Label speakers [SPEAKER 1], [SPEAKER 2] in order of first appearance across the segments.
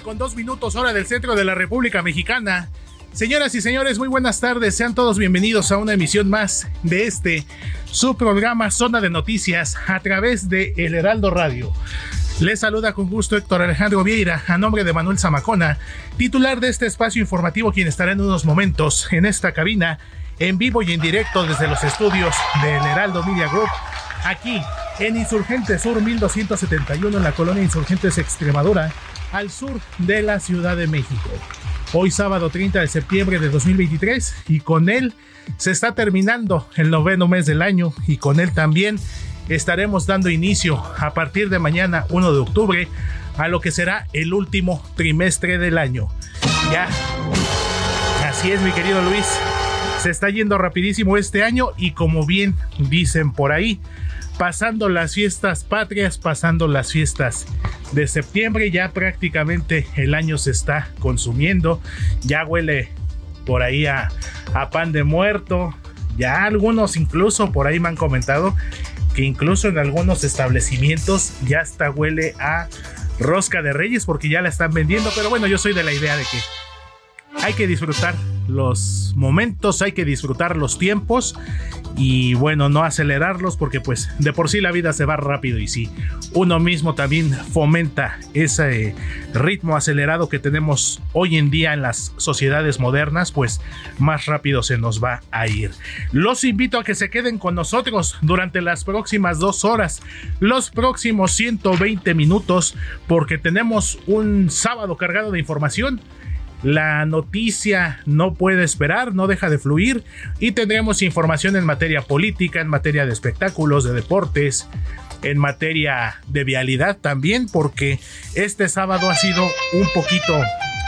[SPEAKER 1] Con dos minutos hora del centro de la República Mexicana. Señoras y señores, muy buenas tardes. Sean todos bienvenidos a una emisión más de este, su programa Zona de Noticias a través de El Heraldo Radio. Les saluda con gusto Héctor Alejandro Vieira a nombre de Manuel Zamacona, titular de este espacio informativo, quien estará en unos momentos en esta cabina, en vivo y en directo desde los estudios del Heraldo Media Group, aquí en Insurgente Sur 1271 en la colonia Insurgentes Extremadura, al sur de la Ciudad de México. Hoy sábado 30 de septiembre de 2023 y con él se está terminando el noveno mes del año y con él también estaremos dando inicio a partir de mañana 1 de octubre a lo que será el último trimestre del año. Ya, así es mi querido Luis, se está yendo rapidísimo este año y como bien dicen por ahí, pasando las fiestas patrias, pasando las fiestas de septiembre, ya prácticamente el año se está consumiendo, ya huele por ahí a, pan de muerto, ya algunos incluso por ahí me han comentado que incluso en algunos establecimientos ya hasta huele a rosca de reyes porque ya la están vendiendo, pero bueno, yo soy de la idea de que hay que disfrutar los momentos, hay que disfrutar los tiempos y bueno, no acelerarlos porque pues de por sí la vida se va rápido y si uno mismo también fomenta ese ritmo acelerado que tenemos hoy en día en las sociedades modernas, pues más rápido se nos va a ir. Los invito a que se queden con nosotros durante las próximas dos horas, los próximos 120 minutos, porque tenemos un sábado cargado de información la noticia no puede esperar, no deja de fluir y tendremos información en materia política, en materia de espectáculos, de deportes, en materia de vialidad también, porque este sábado ha sido un poquito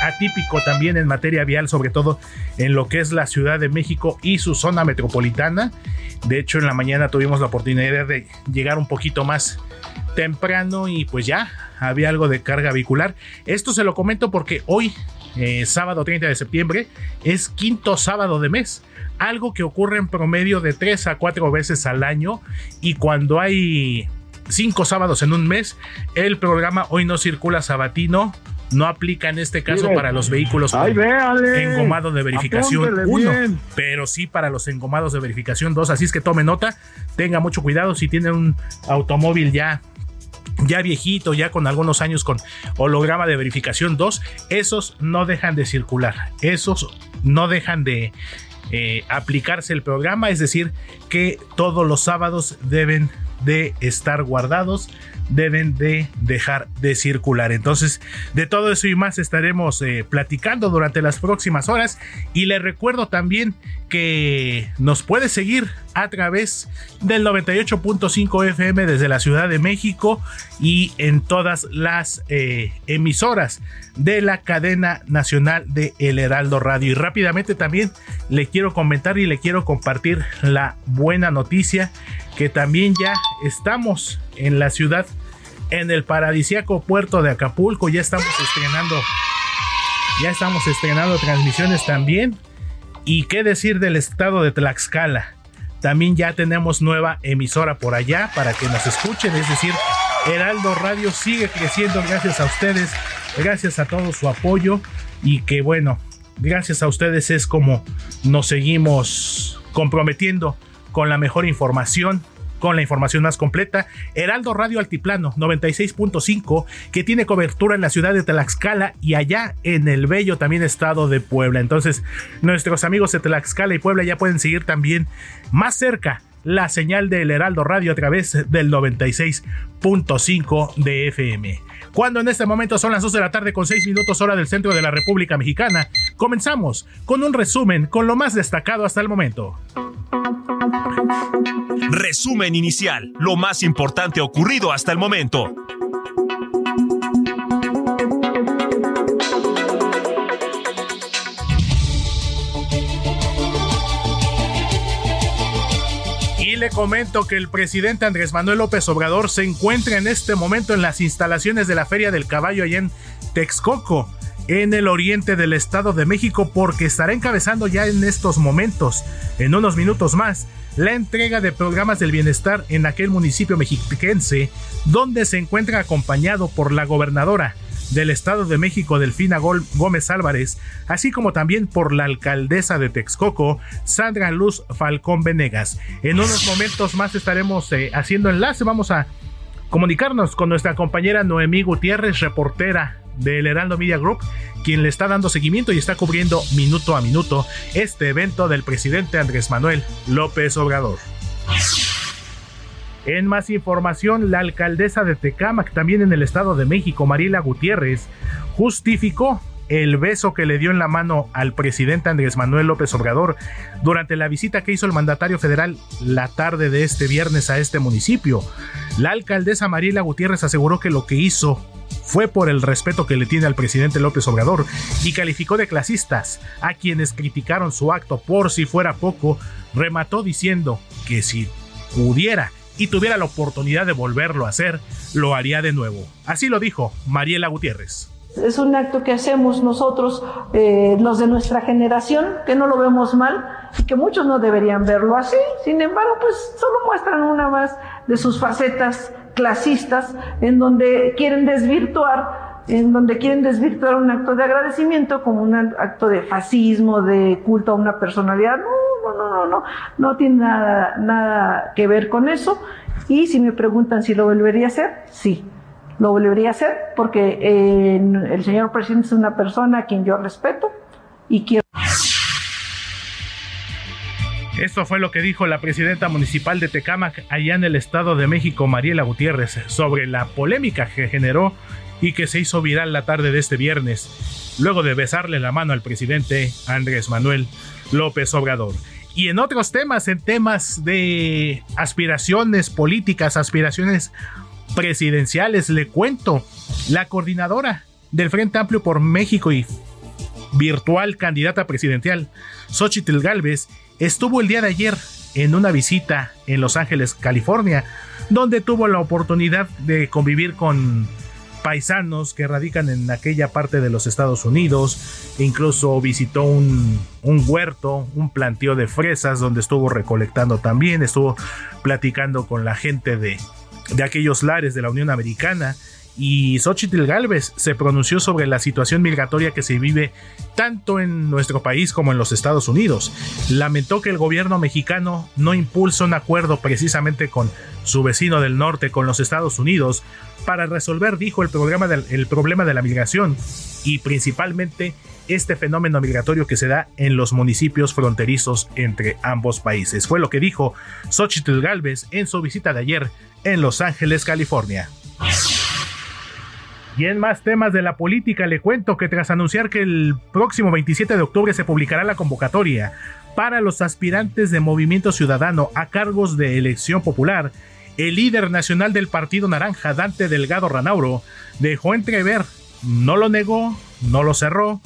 [SPEAKER 1] atípico también en materia vial, sobre todo en lo que es la Ciudad de México y su zona metropolitana. De hecho, en la mañana tuvimos la oportunidad de llegar un poquito más temprano y pues ya había algo de carga vehicular. Esto se lo comento porque hoy, eh, sábado 30 de septiembre, es quinto sábado de mes. algo que ocurre en promedio de tres a cuatro veces al año y cuando hay cinco sábados en un mes, el programa Hoy no circula sabatino no aplica en este caso para los vehículos con engomado de verificación 1, pero sí para los engomados de verificación 2. Así es que tome nota, tenga mucho cuidado si tiene un automóvil ya ya viejito, ya con algunos años con holograma de verificación 2, esos no dejan de circular, esos no dejan de eh, aplicarse el programa, es decir, que todos los sábados deben de estar guardados deben de dejar de circular. Entonces, de todo eso y más estaremos eh, platicando durante las próximas horas. Y le recuerdo también que nos puede seguir a través del 98.5 FM desde la Ciudad de México y en todas las eh, emisoras de la cadena nacional de El Heraldo Radio. Y rápidamente también le quiero comentar y le quiero compartir la buena noticia que también ya estamos en la ciudad, en el paradisiaco puerto de Acapulco, ya estamos estrenando, ya estamos estrenando transmisiones también. Y qué decir del estado de Tlaxcala. También ya tenemos nueva emisora por allá para que nos escuchen, es decir, Heraldo Radio sigue creciendo gracias a ustedes, gracias a todo su apoyo y que bueno, gracias a ustedes es como nos seguimos comprometiendo con la mejor información, con la información más completa. Heraldo Radio Altiplano 96.5, que tiene cobertura en la ciudad de Tlaxcala y allá en el bello también estado de Puebla. Entonces, nuestros amigos de Tlaxcala y Puebla ya pueden seguir también más cerca la señal del Heraldo Radio a través del 96.5 de FM. Cuando en este momento son las 2 de la tarde con 6 minutos hora del centro de la República Mexicana, comenzamos con un resumen con lo más destacado hasta el momento.
[SPEAKER 2] Resumen inicial, lo más importante ocurrido hasta el momento.
[SPEAKER 1] Comento que el presidente Andrés Manuel López Obrador se encuentra en este momento en las instalaciones de la Feria del Caballo allá en Texcoco en el oriente del Estado de México porque estará encabezando ya en estos momentos, en unos minutos más, la entrega de programas del bienestar en aquel municipio mexiquense, donde se encuentra acompañado por la gobernadora del Estado de México, Delfina Gómez Álvarez, así como también por la alcaldesa de Texcoco, Sandra Luz Falcón Venegas. En unos momentos más estaremos eh, haciendo enlace, vamos a comunicarnos con nuestra compañera Noemí Gutiérrez, reportera del Heraldo Media Group, quien le está dando seguimiento y está cubriendo minuto a minuto este evento del presidente Andrés Manuel López Obrador. En más información, la alcaldesa de Tecámac, también en el Estado de México, Mariela Gutiérrez, justificó el beso que le dio en la mano al presidente Andrés Manuel López Obrador durante la visita que hizo el mandatario federal la tarde de este viernes a este municipio. La alcaldesa Mariela Gutiérrez aseguró que lo que hizo fue por el respeto que le tiene al presidente López Obrador y calificó de clasistas a quienes criticaron su acto por si fuera poco, remató diciendo que si pudiera y tuviera la oportunidad de volverlo a hacer, lo haría de nuevo. Así lo dijo Mariela Gutiérrez.
[SPEAKER 3] Es un acto que hacemos nosotros, eh, los de nuestra generación, que no lo vemos mal y que muchos no deberían verlo así. Sin embargo, pues solo muestran una más de sus facetas clasistas en donde quieren desvirtuar, en donde quieren desvirtuar un acto de agradecimiento como un acto de fascismo, de culto a una personalidad. No, no, no, no, no, no tiene nada, nada que ver con eso. Y si me preguntan si lo volvería a hacer, sí, lo volvería a hacer porque eh, el señor presidente es una persona a quien yo respeto y quiero.
[SPEAKER 1] Esto fue lo que dijo la presidenta municipal de Tecámac, allá en el Estado de México, Mariela Gutiérrez, sobre la polémica que generó y que se hizo viral la tarde de este viernes, luego de besarle la mano al presidente Andrés Manuel López Obrador. Y en otros temas, en temas de aspiraciones políticas, aspiraciones presidenciales, le cuento, la coordinadora del Frente Amplio por México y virtual candidata presidencial, Xochitl Galvez, estuvo el día de ayer en una visita en Los Ángeles, California, donde tuvo la oportunidad de convivir con paisanos que radican en aquella parte de los Estados Unidos. Incluso visitó un, un huerto, un planteo de fresas donde estuvo recolectando también, estuvo platicando con la gente de, de aquellos lares de la Unión Americana y Xochitl Galvez se pronunció sobre la situación migratoria que se vive tanto en nuestro país como en los Estados Unidos. Lamentó que el gobierno mexicano no impulsa un acuerdo precisamente con su vecino del norte, con los Estados Unidos, para resolver, dijo, el, problema el problema de la migración y principalmente este fenómeno migratorio que se da en los municipios fronterizos entre ambos países. Fue lo que dijo Xochitl Galvez en su visita de ayer en Los Ángeles, California. Y en más temas de la política, le cuento que tras anunciar que el próximo 27 de octubre se publicará la convocatoria para los aspirantes de Movimiento Ciudadano a cargos de elección popular, el líder nacional del Partido Naranja, Dante Delgado Ranauro, dejó entrever, no lo negó, no lo cerró,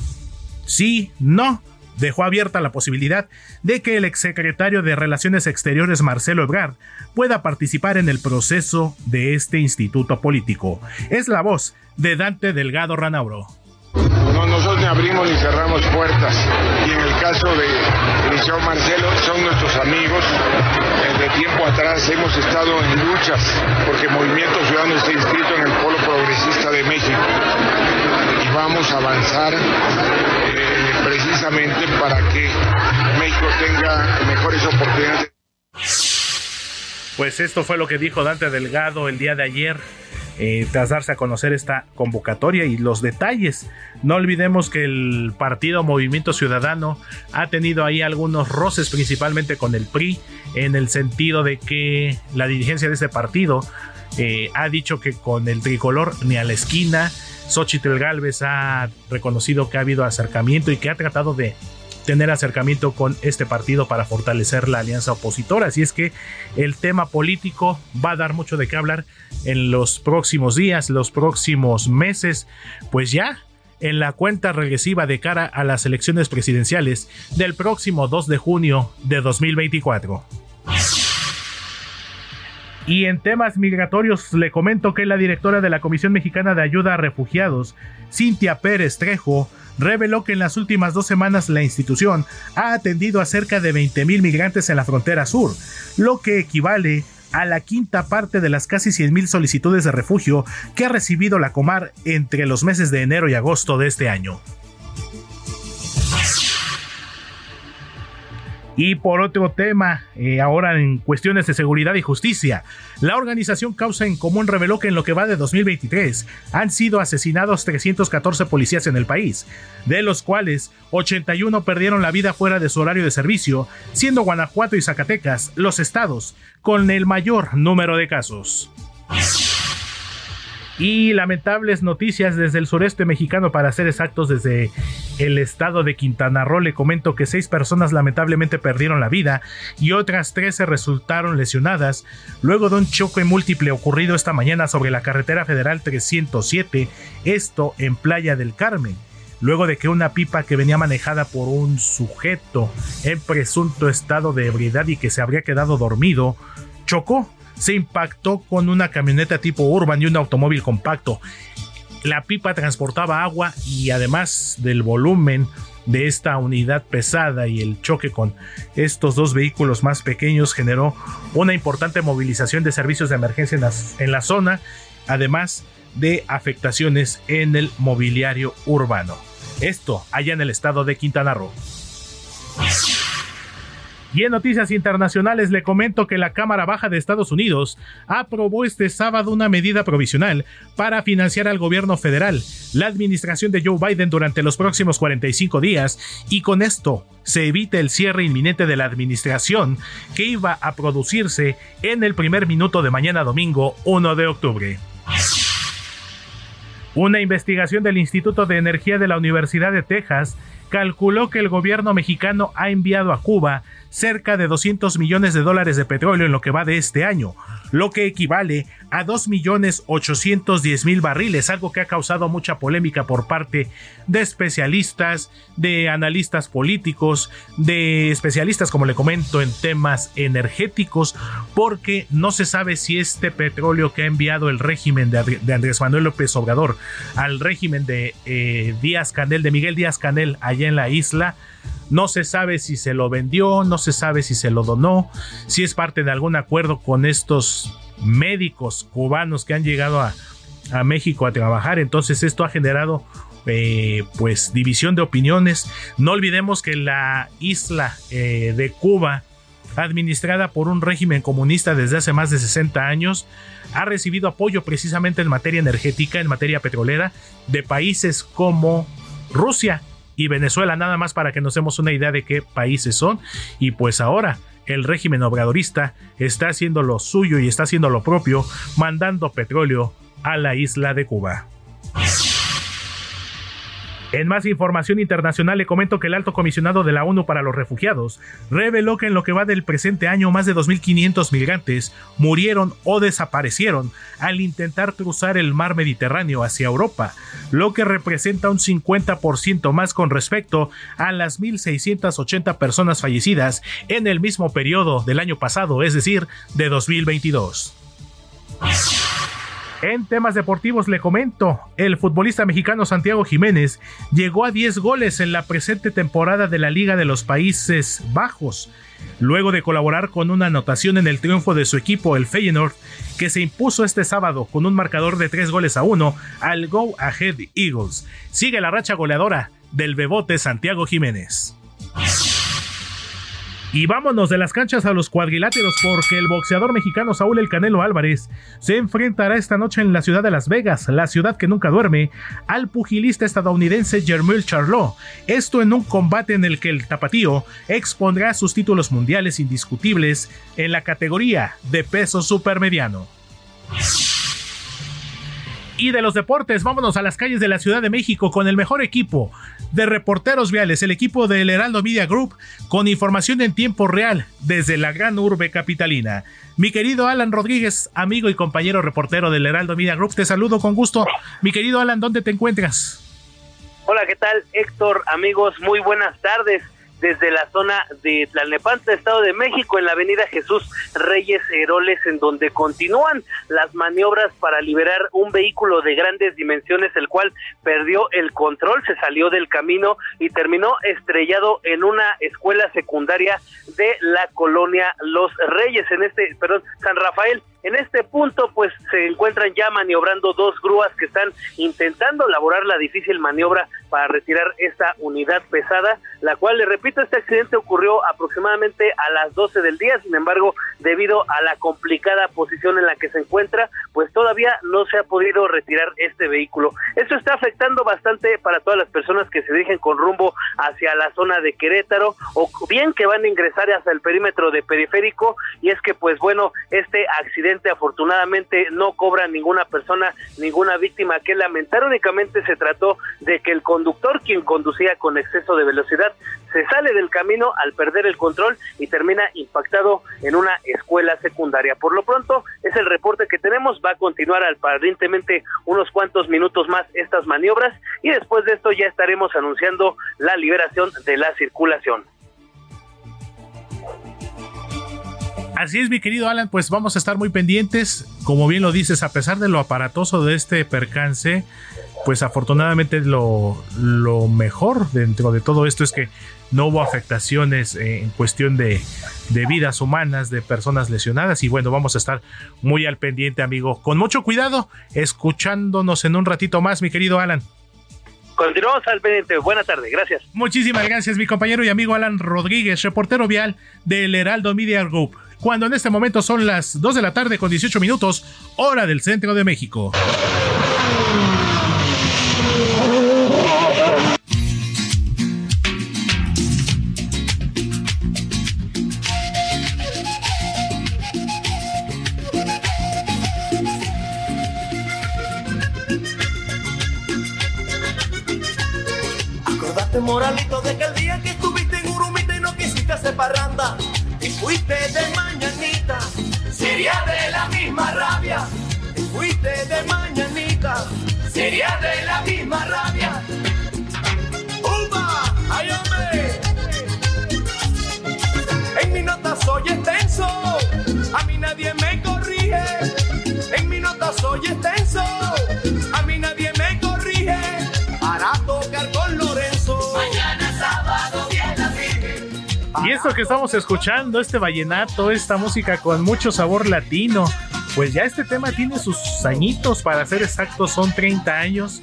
[SPEAKER 1] sí, no, dejó abierta la posibilidad de que el exsecretario de Relaciones Exteriores Marcelo Ebrard pueda participar en el proceso de este instituto político. Es la voz de Dante Delgado Ranauro.
[SPEAKER 4] No, nosotros ni abrimos ni cerramos puertas. Y en el caso de Eliseo Marcelo, son nuestros amigos. Desde tiempo atrás hemos estado en luchas porque Movimiento Ciudadano está inscrito en el Polo Progresista de México. Y vamos a avanzar eh, precisamente para que México tenga mejores oportunidades.
[SPEAKER 1] Pues esto fue lo que dijo Dante Delgado el día de ayer eh, tras darse a conocer esta convocatoria y los detalles. No olvidemos que el partido Movimiento Ciudadano ha tenido ahí algunos roces, principalmente con el PRI, en el sentido de que la dirigencia de este partido eh, ha dicho que con el tricolor ni a la esquina. Xochitl Galvez ha reconocido que ha habido acercamiento y que ha tratado de tener acercamiento con este partido para fortalecer la alianza opositora. Así es que el tema político va a dar mucho de qué hablar en los próximos días, los próximos meses, pues ya en la cuenta regresiva de cara a las elecciones presidenciales del próximo 2 de junio de 2024. Y en temas migratorios le comento que la directora de la Comisión Mexicana de Ayuda a Refugiados, Cintia Pérez Trejo, reveló que en las últimas dos semanas la institución ha atendido a cerca de 20.000 migrantes en la frontera sur, lo que equivale a la quinta parte de las casi 100.000 solicitudes de refugio que ha recibido la Comar entre los meses de enero y agosto de este año. Y por otro tema, eh, ahora en cuestiones de seguridad y justicia, la organización Causa en Común reveló que en lo que va de 2023 han sido asesinados 314 policías en el país, de los cuales 81 perdieron la vida fuera de su horario de servicio, siendo Guanajuato y Zacatecas los estados con el mayor número de casos. Y lamentables noticias desde el sureste mexicano, para ser exactos, desde el estado de Quintana Roo. Le comento que seis personas lamentablemente perdieron la vida y otras 13 resultaron lesionadas luego de un choque múltiple ocurrido esta mañana sobre la carretera federal 307, esto en Playa del Carmen luego de que una pipa que venía manejada por un sujeto en presunto estado de ebriedad y que se habría quedado dormido, chocó se impactó con una camioneta tipo urban y un automóvil compacto. La pipa transportaba agua y además del volumen de esta unidad pesada y el choque con estos dos vehículos más pequeños generó una importante movilización de servicios de emergencia en la, en la zona, además de afectaciones en el mobiliario urbano. Esto allá en el estado de Quintana Roo. Y en noticias internacionales le comento que la Cámara Baja de Estados Unidos aprobó este sábado una medida provisional para financiar al gobierno federal, la administración de Joe Biden durante los próximos 45 días y con esto se evita el cierre inminente de la administración que iba a producirse en el primer minuto de mañana domingo 1 de octubre. Una investigación del Instituto de Energía de la Universidad de Texas calculó que el gobierno mexicano ha enviado a Cuba cerca de 200 millones de dólares de petróleo en lo que va de este año, lo que equivale a 2.810.000 barriles, algo que ha causado mucha polémica por parte de especialistas, de analistas políticos, de especialistas, como le comento, en temas energéticos, porque no se sabe si este petróleo que ha enviado el régimen de, Andrés Manuel López Obrador al régimen de eh, Díaz Canel, de Miguel Díaz Canel, allá en la isla, no se sabe si se lo vendió, no se sabe si se lo donó, si es parte de algún acuerdo con estos médicos cubanos que han llegado a, México a trabajar. Entonces esto ha generado eh, pues división de opiniones. No olvidemos que la isla eh, de Cuba, administrada por un régimen comunista desde hace más de 60 años, ha recibido apoyo precisamente en materia energética, en materia petrolera, de países como Rusia, y Venezuela, nada más para que nos demos una idea de qué países son. Y pues ahora el régimen obradorista está haciendo lo suyo y está haciendo lo propio, mandando petróleo a la isla de Cuba. En más información internacional le comento que el alto comisionado de la ONU para los refugiados reveló que en lo que va del presente año más de 2.500 migrantes murieron o desaparecieron al intentar cruzar el mar Mediterráneo hacia Europa, lo que representa un 50% más con respecto a las 1.680 personas fallecidas en el mismo periodo del año pasado, es decir, de 2022. En temas deportivos le comento, el futbolista mexicano Santiago Jiménez llegó a 10 goles en la presente temporada de la Liga de los Países Bajos, luego de colaborar con una anotación en el triunfo de su equipo, el Feyenoord, que se impuso este sábado con un marcador de 3 goles a 1 al Go Ahead Eagles. Sigue la racha goleadora del bebote Santiago Jiménez. Y vámonos de las canchas a los cuadriláteros porque el boxeador mexicano Saúl El Canelo Álvarez se enfrentará esta noche en la ciudad de Las Vegas, la ciudad que nunca duerme, al pugilista estadounidense Jermel Charlot. Esto en un combate en el que el tapatío expondrá sus títulos mundiales indiscutibles en la categoría de peso supermediano. Y de los deportes, vámonos a las calles de la Ciudad de México con el mejor equipo de reporteros viales, el equipo del Heraldo Media Group, con información en tiempo real desde la gran urbe capitalina. Mi querido Alan Rodríguez, amigo y compañero reportero del Heraldo Media Group, te saludo con gusto. Mi querido Alan, ¿dónde te encuentras?
[SPEAKER 5] Hola, ¿qué tal Héctor? Amigos, muy buenas tardes desde la zona de Tlalnepantla, Estado de México, en la avenida Jesús Reyes Heroles, en donde continúan las maniobras para liberar un vehículo de grandes dimensiones, el cual perdió el control, se salió del camino y terminó estrellado en una escuela secundaria de la colonia Los Reyes, en este, perdón, San Rafael, en este punto, pues se encuentran ya maniobrando dos grúas que están intentando elaborar la difícil maniobra para retirar esta unidad pesada, la cual, le repito, este accidente ocurrió aproximadamente a las 12 del día, sin embargo, debido a la complicada posición en la que se encuentra, pues todavía no se ha podido retirar este vehículo. Esto está afectando bastante para todas las personas que se dirigen con rumbo hacia la zona de Querétaro o bien que van a ingresar hasta el perímetro de periférico y es que pues bueno, este accidente afortunadamente no cobra ninguna persona, ninguna víctima que lamentar, únicamente se trató de que el conductor, quien conducía con exceso de velocidad, se sale del camino al perder el control y termina impactado en una escuela secundaria. Por lo pronto, es el reporte que tenemos, va a continuar aparentemente unos cuantos minutos más estas maniobras y después de esto ya estaremos anunciando la liberación de la circulación.
[SPEAKER 1] Así es, mi querido Alan, pues vamos a estar muy pendientes. Como bien lo dices, a pesar de lo aparatoso de este percance, pues afortunadamente lo, lo mejor dentro de todo esto es que no hubo afectaciones en cuestión de, de, vidas humanas, de personas lesionadas. Y bueno, vamos a estar muy al pendiente, amigo. Con mucho cuidado, escuchándonos en un ratito más, mi querido Alan.
[SPEAKER 5] Continuamos al pendiente. Buena tarde, gracias.
[SPEAKER 1] Muchísimas gracias, mi compañero y amigo Alan Rodríguez, reportero vial del Heraldo Media Group cuando en este momento son las 2 de la tarde con 18 minutos, hora del centro de México.
[SPEAKER 6] Acordate, moralito, de que el día que estuviste en Urumita y no quisiste hacer parranda fuiste de mañanita, sería de la misma rabia. Te fuiste de mañanita, sería de la misma rabia. ¡Uba! ¡Ay! En mi nota soy extenso, a mí nadie me corrige. En mi nota soy extenso,
[SPEAKER 1] esto que estamos escuchando, este vallenato, esta música con mucho sabor latino, pues ya este tema tiene sus añitos, para ser exactos son 30 años.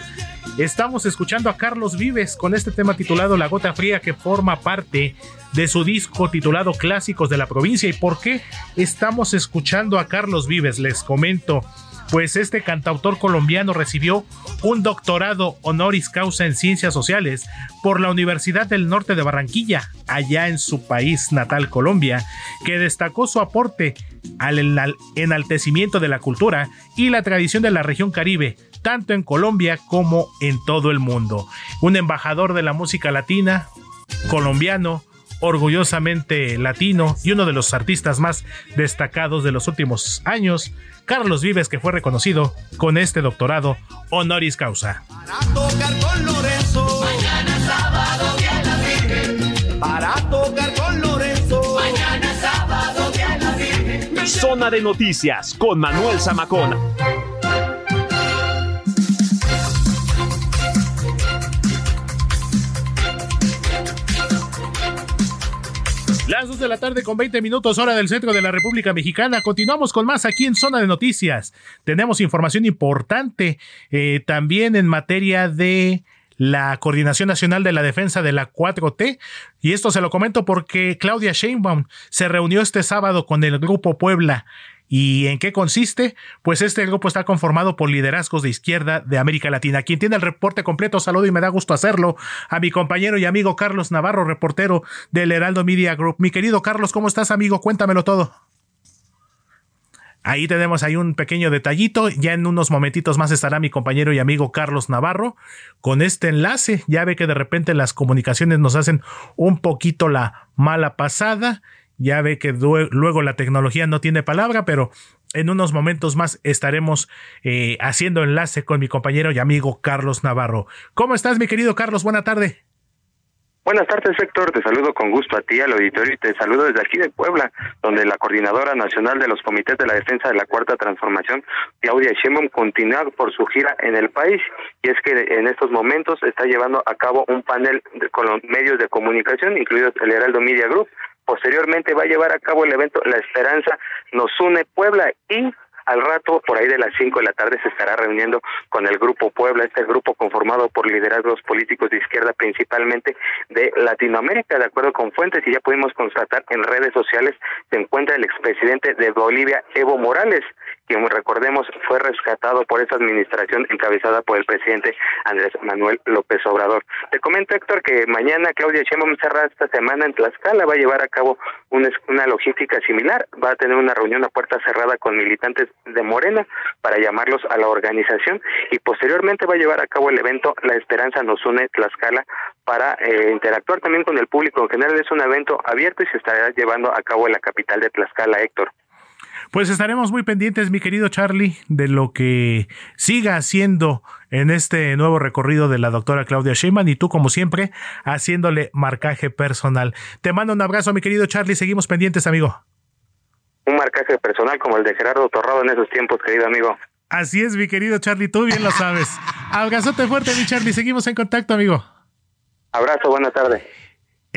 [SPEAKER 1] Estamos escuchando a Carlos Vives con este tema titulado La Gota Fría que forma parte de su disco titulado Clásicos de la Provincia. ¿Y por qué estamos escuchando a Carlos Vives? Les comento. Pues este cantautor colombiano recibió un doctorado honoris causa en ciencias sociales por la Universidad del Norte de Barranquilla, allá en su país natal Colombia, que destacó su aporte al enaltecimiento de la cultura y la tradición de la región caribe, tanto en Colombia como en todo el mundo. Un embajador de la música latina, colombiano, orgullosamente latino y uno de los artistas más destacados de los últimos años, Carlos Vives, que fue reconocido con este doctorado honoris causa.
[SPEAKER 6] Para tocar con Lorenzo. Mañana sábado Virgen. Para tocar con Lorenzo. Mañana sábado Virgen.
[SPEAKER 2] Zona de noticias con Manuel Zamacona.
[SPEAKER 1] Las 2 de la tarde con 20 minutos hora del centro de la República Mexicana. Continuamos con más aquí en Zona de Noticias. Tenemos información importante eh, también en materia de la Coordinación Nacional de la Defensa de la 4T. Y esto se lo comento porque Claudia Sheinbaum se reunió este sábado con el Grupo Puebla ¿Y en qué consiste? Pues este grupo está conformado por liderazgos de izquierda de América Latina. Quien tiene el reporte completo, saludo y me da gusto hacerlo a mi compañero y amigo Carlos Navarro, reportero del Heraldo Media Group. Mi querido Carlos, ¿cómo estás, amigo? Cuéntamelo todo. Ahí tenemos ahí un pequeño detallito. Ya en unos momentitos más estará mi compañero y amigo Carlos Navarro con este enlace. Ya ve que de repente las comunicaciones nos hacen un poquito la mala pasada ya ve que luego la tecnología no tiene palabra, pero en unos momentos más estaremos eh, haciendo enlace con mi compañero y amigo Carlos Navarro. ¿Cómo estás, mi querido Carlos? Buena tarde.
[SPEAKER 7] Buenas tardes, Héctor. Te saludo con gusto a ti, al auditorio, y te saludo desde aquí de Puebla, donde la Coordinadora Nacional de los Comités de la Defensa de la Cuarta Transformación, Claudia Sheinbaum, continúa por su gira en el país. Y es que en estos momentos está llevando a cabo un panel con los medios de comunicación, incluidos el Heraldo Media Group, Posteriormente va a llevar a cabo el evento La Esperanza nos une Puebla y al rato, por ahí de las 5 de la tarde, se estará reuniendo con el Grupo Puebla, este grupo conformado por liderazgos políticos de izquierda, principalmente de Latinoamérica, de acuerdo con fuentes, y ya pudimos constatar en redes sociales, se encuentra el expresidente de Bolivia, Evo Morales, quien recordemos fue rescatado por esa administración encabezada por el presidente Andrés Manuel López Obrador. Te comento, Héctor, que mañana Claudia Sheinbaum cerrada esta semana en Tlaxcala va a llevar a cabo una, una logística similar, va a tener una reunión a puerta cerrada con militantes de Morena para llamarlos a la organización y posteriormente va a llevar a cabo el evento La Esperanza nos une Tlaxcala para eh, interactuar también con el público. En general es un evento abierto y se estará llevando a cabo en la capital de Tlaxcala, Héctor.
[SPEAKER 1] Pues estaremos muy pendientes, mi querido Charlie, de lo que siga haciendo en este nuevo recorrido de la doctora Claudia Sheinbaum y tú, como siempre, haciéndole marcaje personal. Te mando un abrazo, mi querido Charlie. Seguimos pendientes, amigo.
[SPEAKER 7] Un marcaje personal como el de Gerardo Torrado en esos tiempos, querido amigo.
[SPEAKER 1] Así es, mi querido Charlie, tú bien lo sabes. Abrazote fuerte, mi Charlie. Seguimos en contacto, amigo.
[SPEAKER 7] Abrazo, buena tarde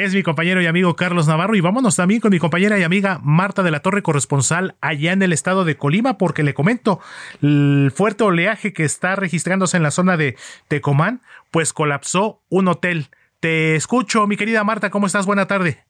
[SPEAKER 1] es mi compañero y amigo Carlos Navarro y vámonos también con mi compañera y amiga Marta de la Torre, corresponsal allá en el estado de Colima, porque le comento, el fuerte oleaje que está registrándose en la zona de Tecomán, pues colapsó un hotel. Te escucho, mi querida Marta, ¿cómo estás? Buena tarde.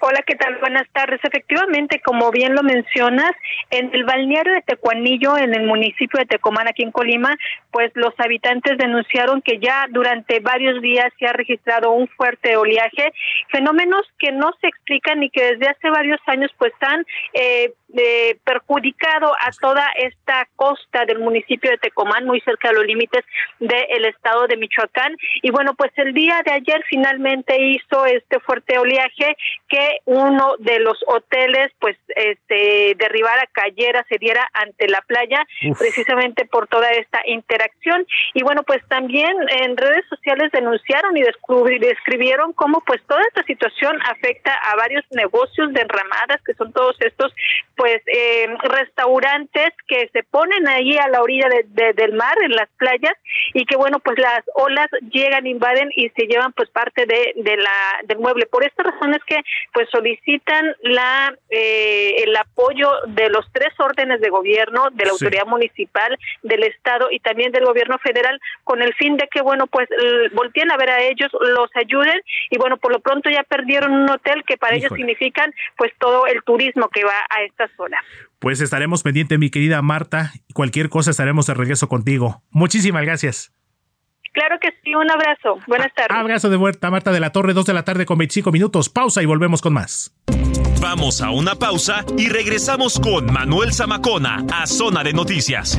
[SPEAKER 8] Hola, ¿qué tal? Buenas tardes. Efectivamente, como bien lo mencionas, en el balneario de Tecuanillo, en el municipio de Tecomán, aquí en Colima, pues los habitantes denunciaron que ya durante varios días se ha registrado un fuerte oleaje, fenómenos que no se explican y que desde hace varios años pues han eh, eh, perjudicado a toda esta costa del municipio de Tecomán, muy cerca de los límites del estado de Michoacán. Y bueno, pues el día de ayer finalmente hizo este fuerte oleaje que uno de los hoteles pues este derribara, cayera, se diera ante la playa, precisamente por toda esta interacción. Y bueno, pues también en redes sociales denunciaron y describieron cómo pues toda esta situación afecta a varios negocios de enramadas, que son todos estos pues eh, restaurantes que se ponen ahí a la orilla del mar, en las playas, y que bueno, pues las olas llegan, invaden y se llevan pues parte de, de la del mueble. Por esta razón es que pues solicitan la eh, el apoyo de los tres órdenes de gobierno, de la autoridad municipal, del estado y también del gobierno federal, con el fin de que bueno pues volteen a ver a ellos, los ayuden y bueno por lo pronto ya perdieron un hotel que para ellos significan pues todo el turismo que va a esta zona.
[SPEAKER 1] Pues estaremos pendientes, mi querida Marta. Cualquier cosa estaremos de regreso contigo. Muchísimas gracias.
[SPEAKER 8] Claro que sí, un abrazo. Buenas tardes.
[SPEAKER 1] Abrazo de vuelta, Marta de la Torre, 2 de la tarde con 25 minutos. Pausa y volvemos con más.
[SPEAKER 2] Vamos a una pausa y regresamos con Manuel Zamacona a Zona de Noticias.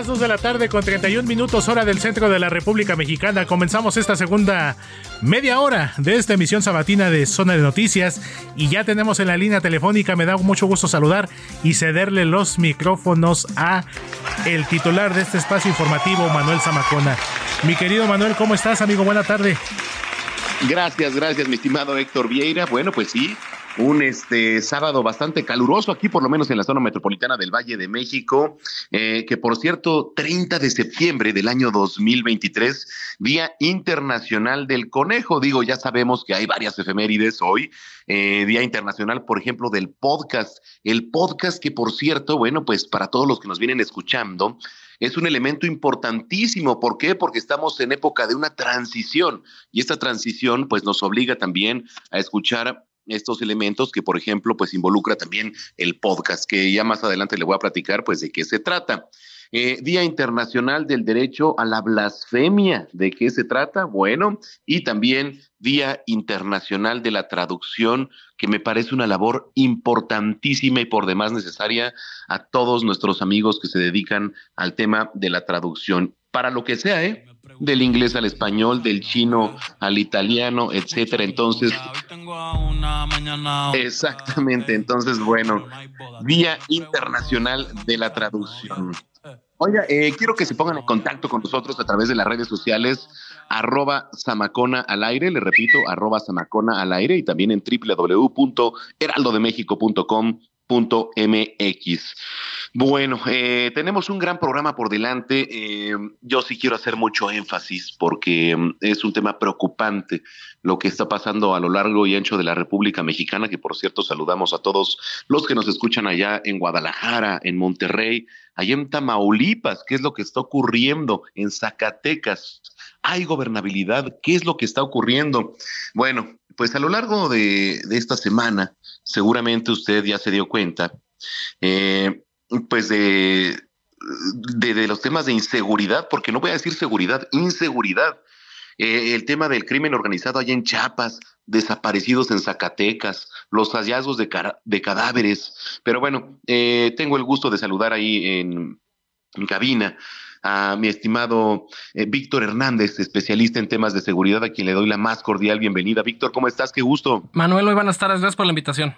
[SPEAKER 1] Las 2 de la tarde con 31 minutos hora del centro de la República Mexicana. Comenzamos esta segunda media hora de esta emisión sabatina de Zona de Noticias y ya tenemos en la línea telefónica, me da mucho gusto saludar y cederle los micrófonos a el titular de este espacio informativo, Manuel Zamacona. Mi querido Manuel, ¿cómo estás, amigo? Buena tarde.
[SPEAKER 9] Gracias, gracias, mi estimado Héctor Vieira. Bueno, pues sí, un este sábado bastante caluroso aquí, por lo menos en la zona metropolitana del Valle de México, eh, que por cierto, 30 de septiembre del año 2023, Día Internacional del Conejo. Digo, ya sabemos que hay varias efemérides hoy, eh, Día Internacional, por ejemplo, del podcast. El podcast que, por cierto, bueno, pues para todos los que nos vienen escuchando, es un elemento importantísimo. ¿Por qué? Porque estamos en época de una transición y esta transición pues nos obliga también a escuchar estos elementos que, por ejemplo, pues involucra también el podcast, que ya más adelante le voy a platicar, pues de qué se trata. Eh, Día Internacional del Derecho a la Blasfemia, ¿de qué se trata? Bueno, y también Día Internacional de la Traducción, que me parece una labor importantísima y por demás necesaria a todos nuestros amigos que se dedican al tema de la traducción, para lo que sea, ¿eh? Del inglés al español, del chino al italiano, etcétera. Entonces, exactamente. Entonces, bueno, Día Internacional de la Traducción. Oiga, eh, quiero que se pongan en contacto con nosotros a través de las redes sociales, arroba Samacona al aire, le repito, arroba Samacona al aire y también en www.heraldodemexico.com MX. Bueno, eh, tenemos un gran programa por delante. Eh, yo sí quiero hacer mucho énfasis porque mm, es un tema preocupante lo que está pasando a lo largo y ancho de la República Mexicana, que por cierto saludamos a todos los que nos escuchan allá en Guadalajara, en Monterrey, allá en Tamaulipas, qué es lo que está ocurriendo en Zacatecas. ¿Hay gobernabilidad? ¿Qué es lo que está ocurriendo? Bueno, pues a lo largo de, esta semana, seguramente usted ya se dio cuenta, eh, pues de, de, los temas de inseguridad, porque no voy a decir seguridad, inseguridad eh, el tema del crimen organizado allá en Chiapas, desaparecidos en Zacatecas, los hallazgos de, de cadáveres. Pero bueno, eh, tengo el gusto de saludar ahí en, cabina a mi estimado eh, Víctor Hernández, especialista en temas de seguridad, a quien le doy la más cordial bienvenida. Víctor, ¿cómo estás? Qué gusto.
[SPEAKER 10] Manuel, muy buenas tardes. Gracias por la invitación.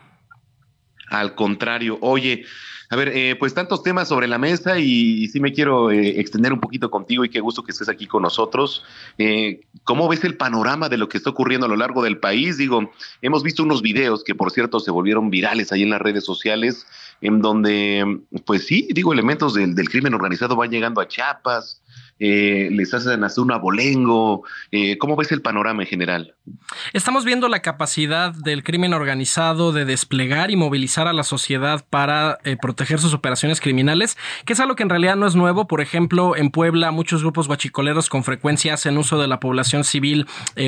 [SPEAKER 9] Al contrario, oye, a ver, eh, pues tantos temas sobre la mesa y, sí me quiero eh, extender un poquito contigo y qué gusto que estés aquí con nosotros. Eh, ¿Cómo ves el panorama de lo que está ocurriendo a lo largo del país? Digo, hemos visto unos videos que por cierto se volvieron virales ahí en las redes sociales, en donde, pues sí, digo, elementos del, del crimen organizado van llegando a Chiapas, eh, les hacen hacer un abolengo. Eh, ¿Cómo ves el panorama en general?
[SPEAKER 10] Estamos viendo la capacidad del crimen organizado de desplegar y movilizar a la sociedad para eh, proteger sus operaciones criminales, que es algo que en realidad no es nuevo. Por ejemplo, en Puebla muchos grupos guachicoleros con frecuencia hacen uso de la población civil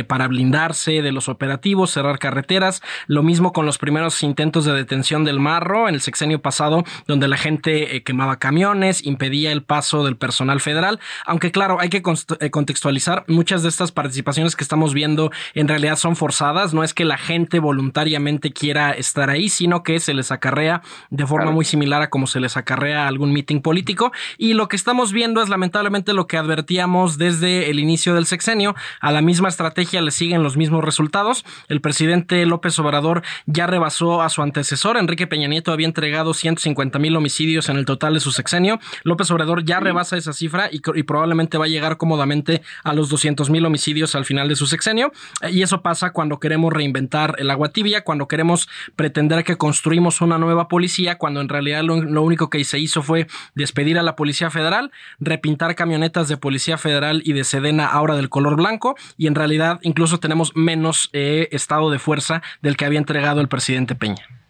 [SPEAKER 10] para blindarse de los operativos, cerrar carreteras. Lo mismo con los primeros intentos de detención del marro en el sexenio pasado, donde la gente quemaba camiones, impedía el paso del personal federal, aunque que claro, hay que eh, contextualizar, muchas de estas participaciones que estamos viendo en realidad son forzadas, no es que la gente voluntariamente quiera estar ahí, sino que se les acarrea de forma muy similar a como se les acarrea algún meeting político. Y lo que estamos viendo es lamentablemente lo que advertíamos desde el inicio del sexenio, a la misma estrategia le siguen los mismos resultados, el presidente López Obrador ya rebasó a su antecesor, Enrique Peña Nieto había entregado 150 mil homicidios en el total de su sexenio, López Obrador ya rebasa esa cifra y, y probablemente va a llegar cómodamente a los 200 mil homicidios al final de su sexenio. Y eso pasa cuando queremos reinventar el agua tibia, cuando queremos pretender que construimos una nueva policía, cuando en realidad lo, único que se hizo fue despedir a la Policía Federal, repintar camionetas de Policía Federal y de Sedena ahora del color blanco, y en realidad incluso tenemos menos eh, estado de fuerza del que había entregado el presidente Peña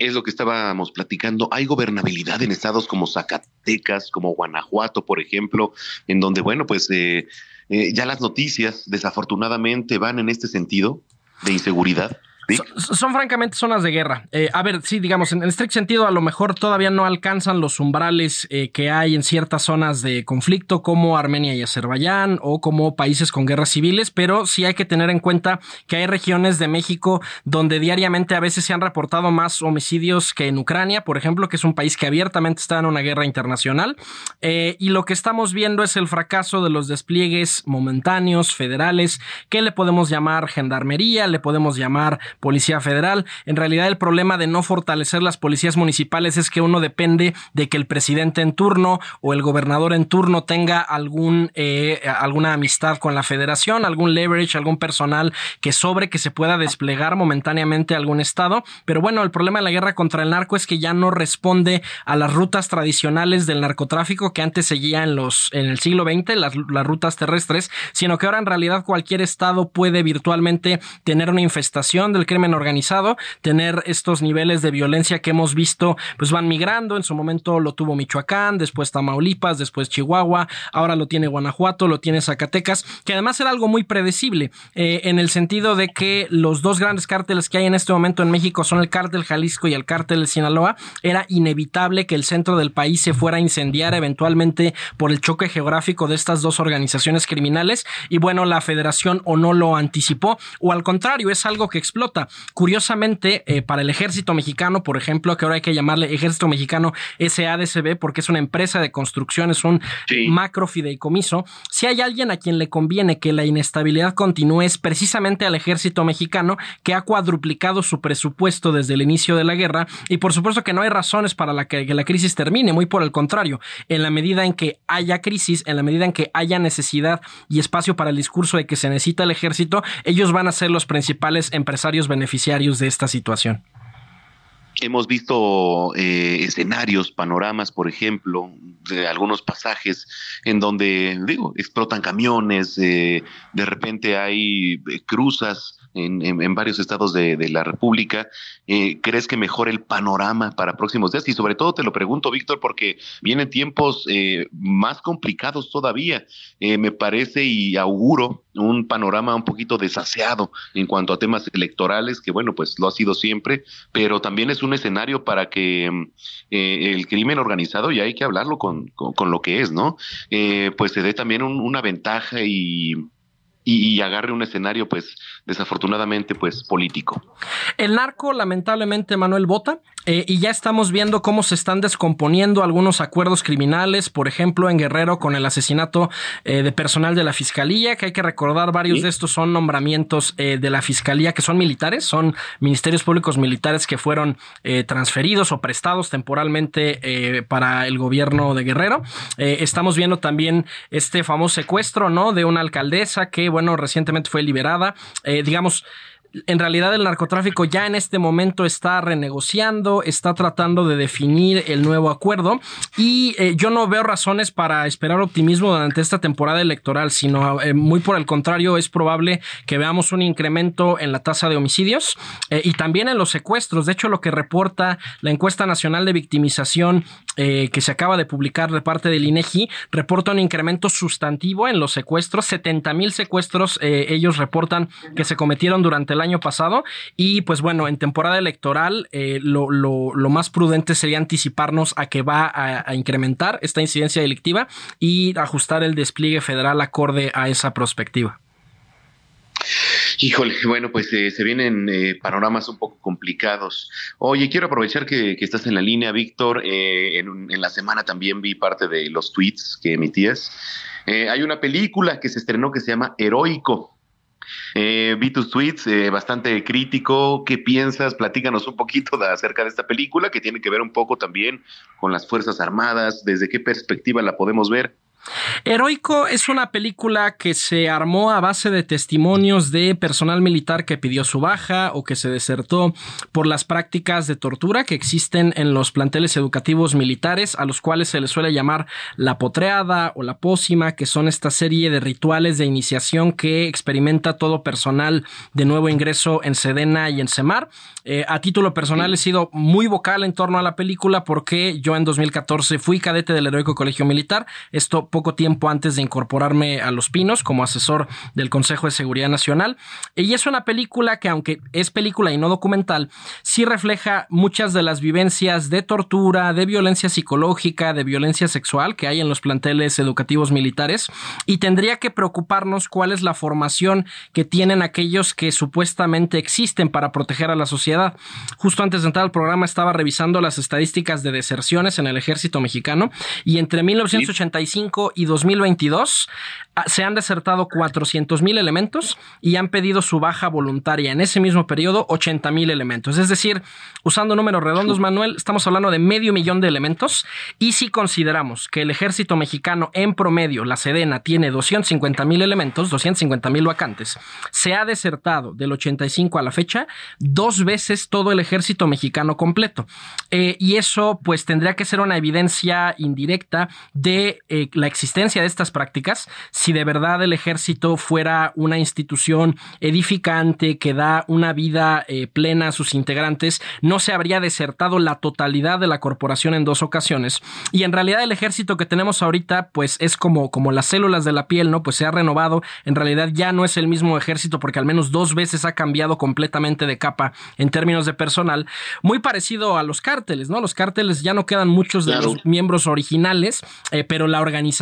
[SPEAKER 9] es lo que estábamos platicando. Hay gobernabilidad en estados como Zacatecas, como Guanajuato, por ejemplo, en donde, bueno, pues eh, eh, ya las noticias desafortunadamente van en este sentido de inseguridad.
[SPEAKER 10] Son, francamente zonas de guerra. Eh, a ver, sí, digamos, en, estricto sentido, a lo mejor todavía no alcanzan los umbrales eh, que hay en ciertas zonas de conflicto, como Armenia y Azerbaiyán, o como países con guerras civiles, pero sí hay que tener en cuenta que hay regiones de México donde diariamente a veces se han reportado más homicidios que en Ucrania, por ejemplo, que es un país que abiertamente está en una guerra internacional. Eh, y lo que estamos viendo es el fracaso de los despliegues momentáneos, federales, que le podemos llamar gendarmería, le podemos llamar Policía Federal. En realidad el problema de no fortalecer las policías municipales es que uno depende de que el presidente en turno o el gobernador en turno tenga algún, eh, alguna amistad con la federación, algún leverage, algún personal que sobre que se pueda desplegar momentáneamente a algún estado. Pero bueno, el problema de la guerra contra el narco es que ya no responde a las rutas tradicionales del narcotráfico que antes seguía en los en el siglo XX, las, las rutas terrestres, sino que ahora en realidad cualquier estado puede virtualmente tener una infestación del crimen organizado, tener estos niveles de violencia que hemos visto, pues van migrando. En su momento lo tuvo Michoacán, después Tamaulipas, después Chihuahua, ahora lo tiene Guanajuato, lo tiene Zacatecas, que además era algo muy predecible, eh, en el sentido de que los dos grandes cárteles que hay en este momento en México son el cártel Jalisco y el cártel Sinaloa. Era inevitable que el centro del país se fuera a incendiar eventualmente por el choque geográfico de estas dos organizaciones criminales. Y bueno, la federación o no lo anticipó, o al contrario, es algo que explota. Curiosamente, eh, para el ejército mexicano, por ejemplo, que ahora hay que llamarle ejército mexicano SADCB porque es una empresa de construcción, es un macro fideicomiso, si hay alguien a quien le conviene que la inestabilidad continúe es precisamente al ejército mexicano que ha cuadruplicado su presupuesto desde el inicio de la guerra y por supuesto que no hay razones para la que, que la crisis termine, muy por el contrario, en la medida en que haya crisis, en la medida en que haya necesidad y espacio para el discurso de que se necesita el ejército, ellos van a ser los principales empresarios beneficiarios de esta situación?
[SPEAKER 9] Hemos visto eh, escenarios, panoramas, por ejemplo, de algunos pasajes en donde, digo, explotan camiones, eh, de repente hay eh, cruzas en, varios estados de, la República. Eh, ¿Crees que mejore el panorama para próximos días? Y sobre todo te lo pregunto, Víctor, porque vienen tiempos eh, más complicados todavía. Eh, me parece y auguro un panorama un poquito desaseado en cuanto a temas electorales, que bueno, pues lo ha sido siempre, pero también es un escenario para que el crimen organizado, y hay que hablarlo con, lo que es, ¿no? pues se dé también una ventaja y y, agarre un escenario, pues, desafortunadamente, pues, político.
[SPEAKER 10] El narco, lamentablemente, Manuel Bota, eh, y ya estamos viendo cómo se están descomponiendo algunos acuerdos criminales, por ejemplo, en Guerrero con el asesinato eh, de personal de la Fiscalía, que hay que recordar, varios de estos son nombramientos eh, de la Fiscalía que son militares, son ministerios públicos militares que fueron transferidos o prestados temporalmente para el gobierno de Guerrero. estamos viendo también este famoso secuestro, ¿no? De una alcaldesa que, bueno, recientemente fue liberada. digamos, en realidad el narcotráfico ya en este momento está renegociando, está tratando de definir el nuevo acuerdo y eh, yo no veo razones para esperar optimismo durante esta temporada electoral, sino eh, muy por el contrario es probable que veamos un incremento en la tasa de homicidios eh, y también en los secuestros. De hecho, lo que reporta la encuesta nacional de victimización que se acaba de publicar de parte del INEGI reporta un incremento sustantivo en los secuestros, 70 mil secuestros ellos reportan que se cometieron durante el año pasado y pues bueno, en temporada electoral eh, lo, más prudente sería anticiparnos a que va a, incrementar esta incidencia delictiva y ajustar el despliegue federal acorde a esa perspectiva.
[SPEAKER 9] Híjole, bueno, pues eh, se vienen eh, panoramas un poco complicados. Oye, quiero aprovechar que, estás en la línea, Víctor. en, en, la semana también vi parte de los tweets que emitías. hay una película que se estrenó que se llama Heroico. Eh, vi tus tweets, eh, bastante crítico. ¿Qué piensas? Platícanos un poquito acerca de esta película que tiene que ver un poco también con las Fuerzas Armadas. ¿Desde qué perspectiva la podemos ver?
[SPEAKER 10] Heroico es una película que se armó a base de testimonios de personal militar que pidió su baja o que se desertó por las prácticas de tortura que existen en los planteles educativos militares, a los cuales se les suele llamar la potreada o la pócima, que son esta serie de rituales de iniciación que experimenta todo personal de nuevo ingreso en Sedena y en Semar. Eh, a título personal he sido muy vocal en torno a la película porque yo en 2014 fui cadete del Heroico Colegio Militar. Esto poco tiempo antes de incorporarme a Los Pinos como asesor del Consejo de Seguridad Nacional. Y es una película que, aunque es película y no documental, sí refleja muchas de las vivencias de tortura, de violencia psicológica, de violencia sexual que hay en los planteles educativos militares. Y tendría que preocuparnos cuál es la formación que tienen aquellos que supuestamente existen para proteger a la sociedad. Justo antes de entrar al programa estaba revisando las estadísticas de deserciones en el ejército mexicano y entre 1985 y 2022 ah, se han desertado 400 mil elementos y han pedido su baja voluntaria en ese mismo periodo 80 mil elementos. Es decir, usando números redondos, Manuel, estamos hablando de medio millón de elementos y si consideramos que el ejército mexicano en promedio, la Sedena, tiene 250 mil elementos, 250 mil vacantes, se ha desertado del 85 a la fecha dos veces todo el ejército mexicano completo. Eh, y eso pues tendría que ser una evidencia indirecta de eh, la existencia de estas prácticas si de verdad el ejército fuera una institución edificante que da una vida eh, plena a sus integrantes, no se habría desertado la totalidad de la corporación en dos ocasiones. Y en realidad el ejército que tenemos ahorita, pues es como, como las células de la piel, ¿no? Pues se ha renovado. En realidad ya no es el mismo ejército porque al menos dos veces ha cambiado completamente de capa en términos de personal. Muy parecido a los cárteles, ¿no? Los cárteles ya no quedan muchos de los miembros originales, eh, pero la organización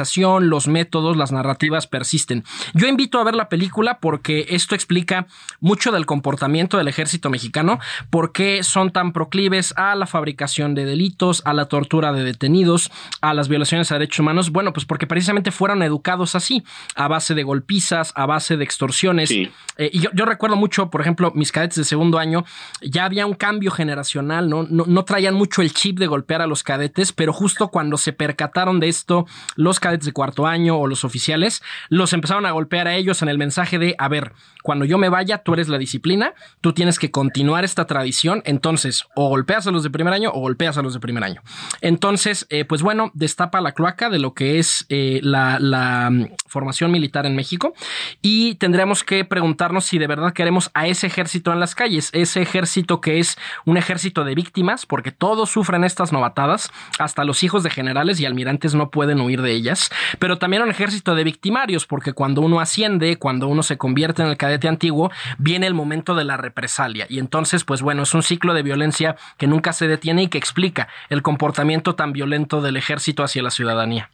[SPEAKER 10] los métodos, las narrativas persisten. Yo invito a ver la película porque esto explica mucho del comportamiento del ejército mexicano, por qué son tan proclives a la fabricación de delitos, a la tortura de detenidos, a las violaciones a derechos humanos. Bueno, pues porque precisamente fueron educados así, a base de golpizas, a base de extorsiones. Eh, y yo, recuerdo mucho, por ejemplo, mis cadetes de segundo año, ya había un cambio generacional, ¿no? No, no traían mucho el chip de golpear a los cadetes, pero justo cuando se percataron de esto, los cadetes de cuarto año o los oficiales, los empezaron a golpear a ellos en el mensaje de, a ver, cuando yo me vaya, tú eres la disciplina, tú tienes que continuar esta tradición, entonces o golpeas a los de primer año o golpeas a los de primer año. Entonces, eh, pues bueno, destapa la cloaca de lo que es eh, la, la mm, formación militar en México y tendremos que preguntarnos si de verdad queremos a ese ejército en las calles, ese ejército que es un ejército de víctimas, porque todos sufren estas novatadas, hasta los hijos de generales y almirantes no pueden huir de ellas pero también un ejército de victimarios, porque cuando uno asciende, cuando uno se convierte en el cadete antiguo, viene el momento de la represalia. Y entonces, pues bueno, es un ciclo de violencia que nunca se detiene y que explica el comportamiento tan violento del ejército hacia la ciudadanía.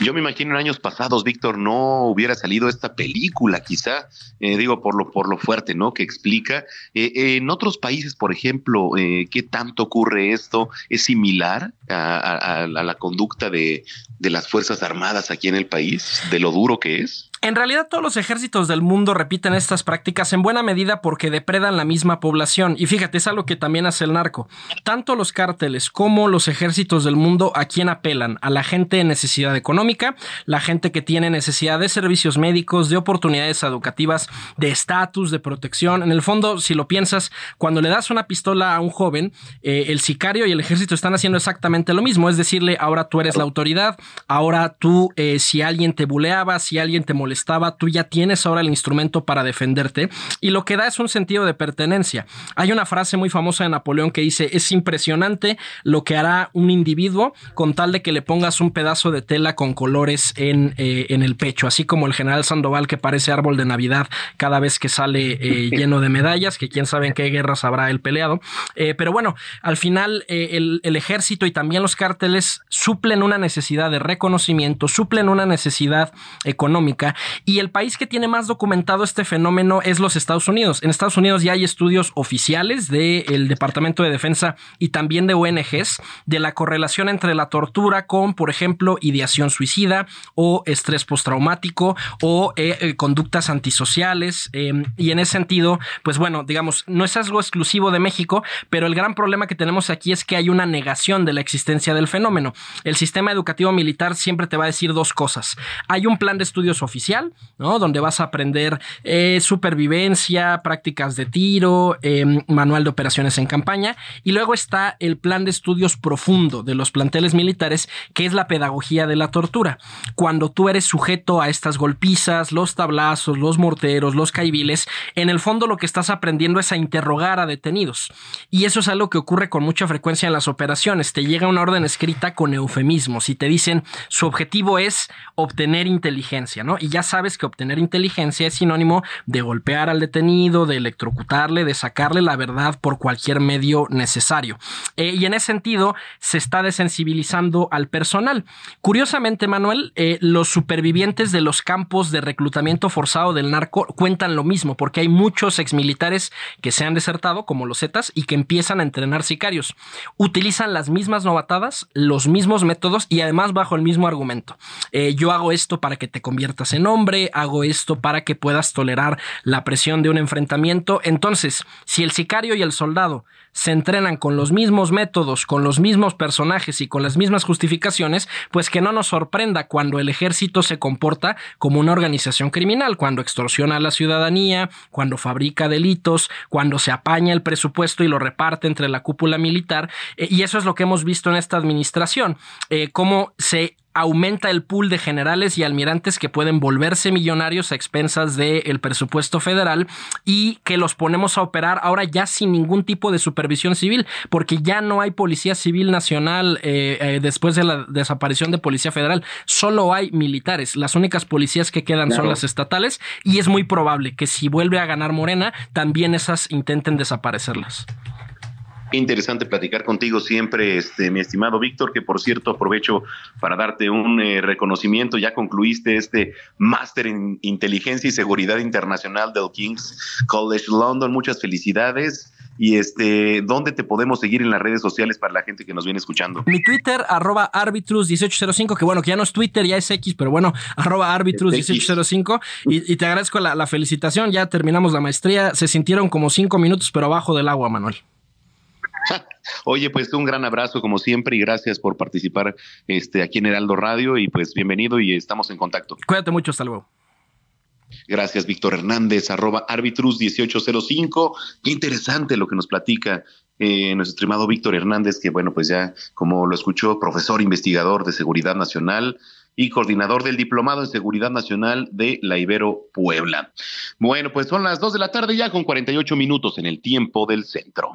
[SPEAKER 9] Yo me imagino en años pasados, Víctor, no hubiera salido esta película, quizá, eh, digo, por lo, por lo fuerte, ¿no? Que explica. Eh, en otros países, por ejemplo, eh, ¿qué tanto ocurre esto? ¿Es similar a, la conducta de, de las Fuerzas Armadas aquí en el país, de lo duro que es?
[SPEAKER 10] En realidad todos los ejércitos del mundo repiten estas prácticas en buena medida porque depredan la misma población. Y fíjate, es algo que también hace el narco. Tanto los cárteles como los ejércitos del mundo a quién apelan? A la gente en necesidad económica, la gente que tiene necesidad de servicios médicos, de oportunidades educativas, de estatus, de protección. En el fondo, si lo piensas, cuando le das una pistola a un joven, eh, el sicario y el ejército están haciendo exactamente lo mismo. Es decirle, ahora tú eres la autoridad, ahora tú, eh, si alguien te buleaba, si alguien te molestaba, estaba, tú ya tienes ahora el instrumento para defenderte y lo que da es un sentido de pertenencia. Hay una frase muy famosa de Napoleón que dice, es impresionante lo que hará un individuo con tal de que le pongas un pedazo de tela con colores en, eh, en el pecho, así como el general Sandoval que parece árbol de Navidad cada vez que sale eh, lleno de medallas, que quién sabe en qué guerras habrá el peleado. Eh, pero bueno, al final el, el ejército y también los cárteles suplen una necesidad de reconocimiento, suplen una necesidad económica y el país que tiene más documentado este fenómeno es los Estados Unidos. En Estados Unidos ya hay estudios oficiales del Departamento de Defensa y también de ONGs de la correlación entre la tortura con, por ejemplo, ideación suicida o estrés postraumático o eh, eh, conductas antisociales. Em, y en ese sentido, pues bueno, digamos, no es algo exclusivo de México, pero el gran problema que tenemos aquí es que hay una negación de la existencia del fenómeno. El sistema educativo militar siempre te va a decir dos cosas. Hay un plan de estudios oficial ¿no? Donde vas a aprender eh, supervivencia, prácticas de tiro, em, manual de operaciones en campaña. Y luego está el plan de estudios profundo de los planteles militares, que es la pedagogía de la tortura. Cuando tú eres sujeto a estas golpizas, los tablazos, los morteros, los caibiles, en el fondo lo que estás aprendiendo es a interrogar a detenidos. Y eso es algo que ocurre con mucha frecuencia en las operaciones. Te llega una orden escrita con eufemismos y te dicen su objetivo es obtener inteligencia, ¿no? Y ya sabes que obtener inteligencia es sinónimo de golpear al detenido, de electrocutarle, de sacarle la verdad por cualquier medio necesario. Eh, y en ese sentido se está desensibilizando al personal. Curiosamente, Manuel, eh, los supervivientes de los campos de reclutamiento forzado del narco cuentan lo mismo, porque hay muchos exmilitares que se han desertado, como los Zetas, y que empiezan a entrenar sicarios. Utilizan las mismas novatadas, los mismos métodos y además bajo el mismo argumento. Eh, yo hago esto para que te conviertas en nombre, hago esto para que puedas tolerar la presión de un enfrentamiento. Entonces, si el sicario y el soldado se entrenan con los mismos métodos, con los mismos personajes y con las mismas justificaciones, pues que no nos sorprenda cuando el ejército se comporta como una organización criminal, cuando extorsiona a la ciudadanía, cuando fabrica delitos, cuando se apaña el presupuesto y lo reparte entre la cúpula militar. Eh, y eso es lo que hemos visto en esta administración, eh, cómo se aumenta el pool de generales y almirantes que pueden volverse millonarios a expensas del presupuesto federal y que los ponemos a operar ahora ya sin ningún tipo de supervisión civil, porque ya no hay policía civil nacional eh, eh, después de la desaparición de policía federal, solo hay militares. Las únicas policías que quedan son las estatales y es muy probable que si vuelve a ganar Morena, también esas intenten desaparecerlas
[SPEAKER 9] interesante platicar contigo siempre, este, mi estimado Víctor, que por cierto aprovecho para darte un eh, reconocimiento. Ya concluiste este máster en inteligencia y seguridad internacional del King's College London. Muchas felicidades. Y este, ¿dónde te podemos seguir en las redes sociales para la gente que nos viene escuchando?
[SPEAKER 10] Mi Twitter, arroba arbitrus1805, que bueno, que ya no es Twitter, ya es X, pero bueno, arroba arbitrus1805. Y, te agradezco la felicitación. Ya terminamos la maestría. Se sintieron como cinco minutos, pero abajo del agua, Manuel.
[SPEAKER 9] Oye, pues un gran abrazo como siempre y gracias por participar este, aquí en Heraldo Radio y pues bienvenido y estamos en contacto.
[SPEAKER 10] Cuídate mucho, hasta luego.
[SPEAKER 9] Gracias, Víctor Hernández, arroba arbitrus1805. Qué interesante lo que nos platica eh, nuestro estimado Víctor Hernández, que bueno, pues ya como lo escuchó, profesor investigador de Seguridad Nacional y coordinador del Diplomado en Seguridad Nacional de la Ibero Puebla. Bueno, pues son las dos de la tarde ya con 48 minutos en el tiempo del centro.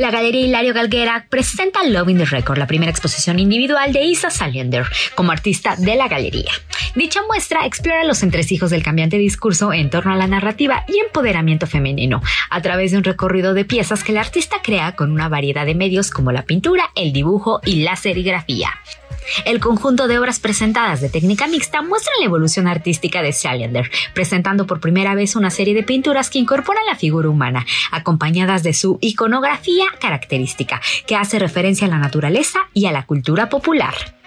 [SPEAKER 11] La Galería Hilario Galguera presenta Love in the Record, la primera exposición individual de Isa Saliender como artista de la galería. Dicha muestra explora los entresijos del cambiante discurso en torno a la narrativa y empoderamiento femenino, a través de un recorrido de piezas que el artista crea con una variedad de medios como la pintura, el dibujo y la serigrafía. El conjunto de obras presentadas de técnica mixta muestra la evolución artística de Saliender, presentando por primera vez una serie de pinturas que incorporan la figura humana, acompañadas de su iconografía característica, que hace referencia a la naturaleza y a la cultura popular.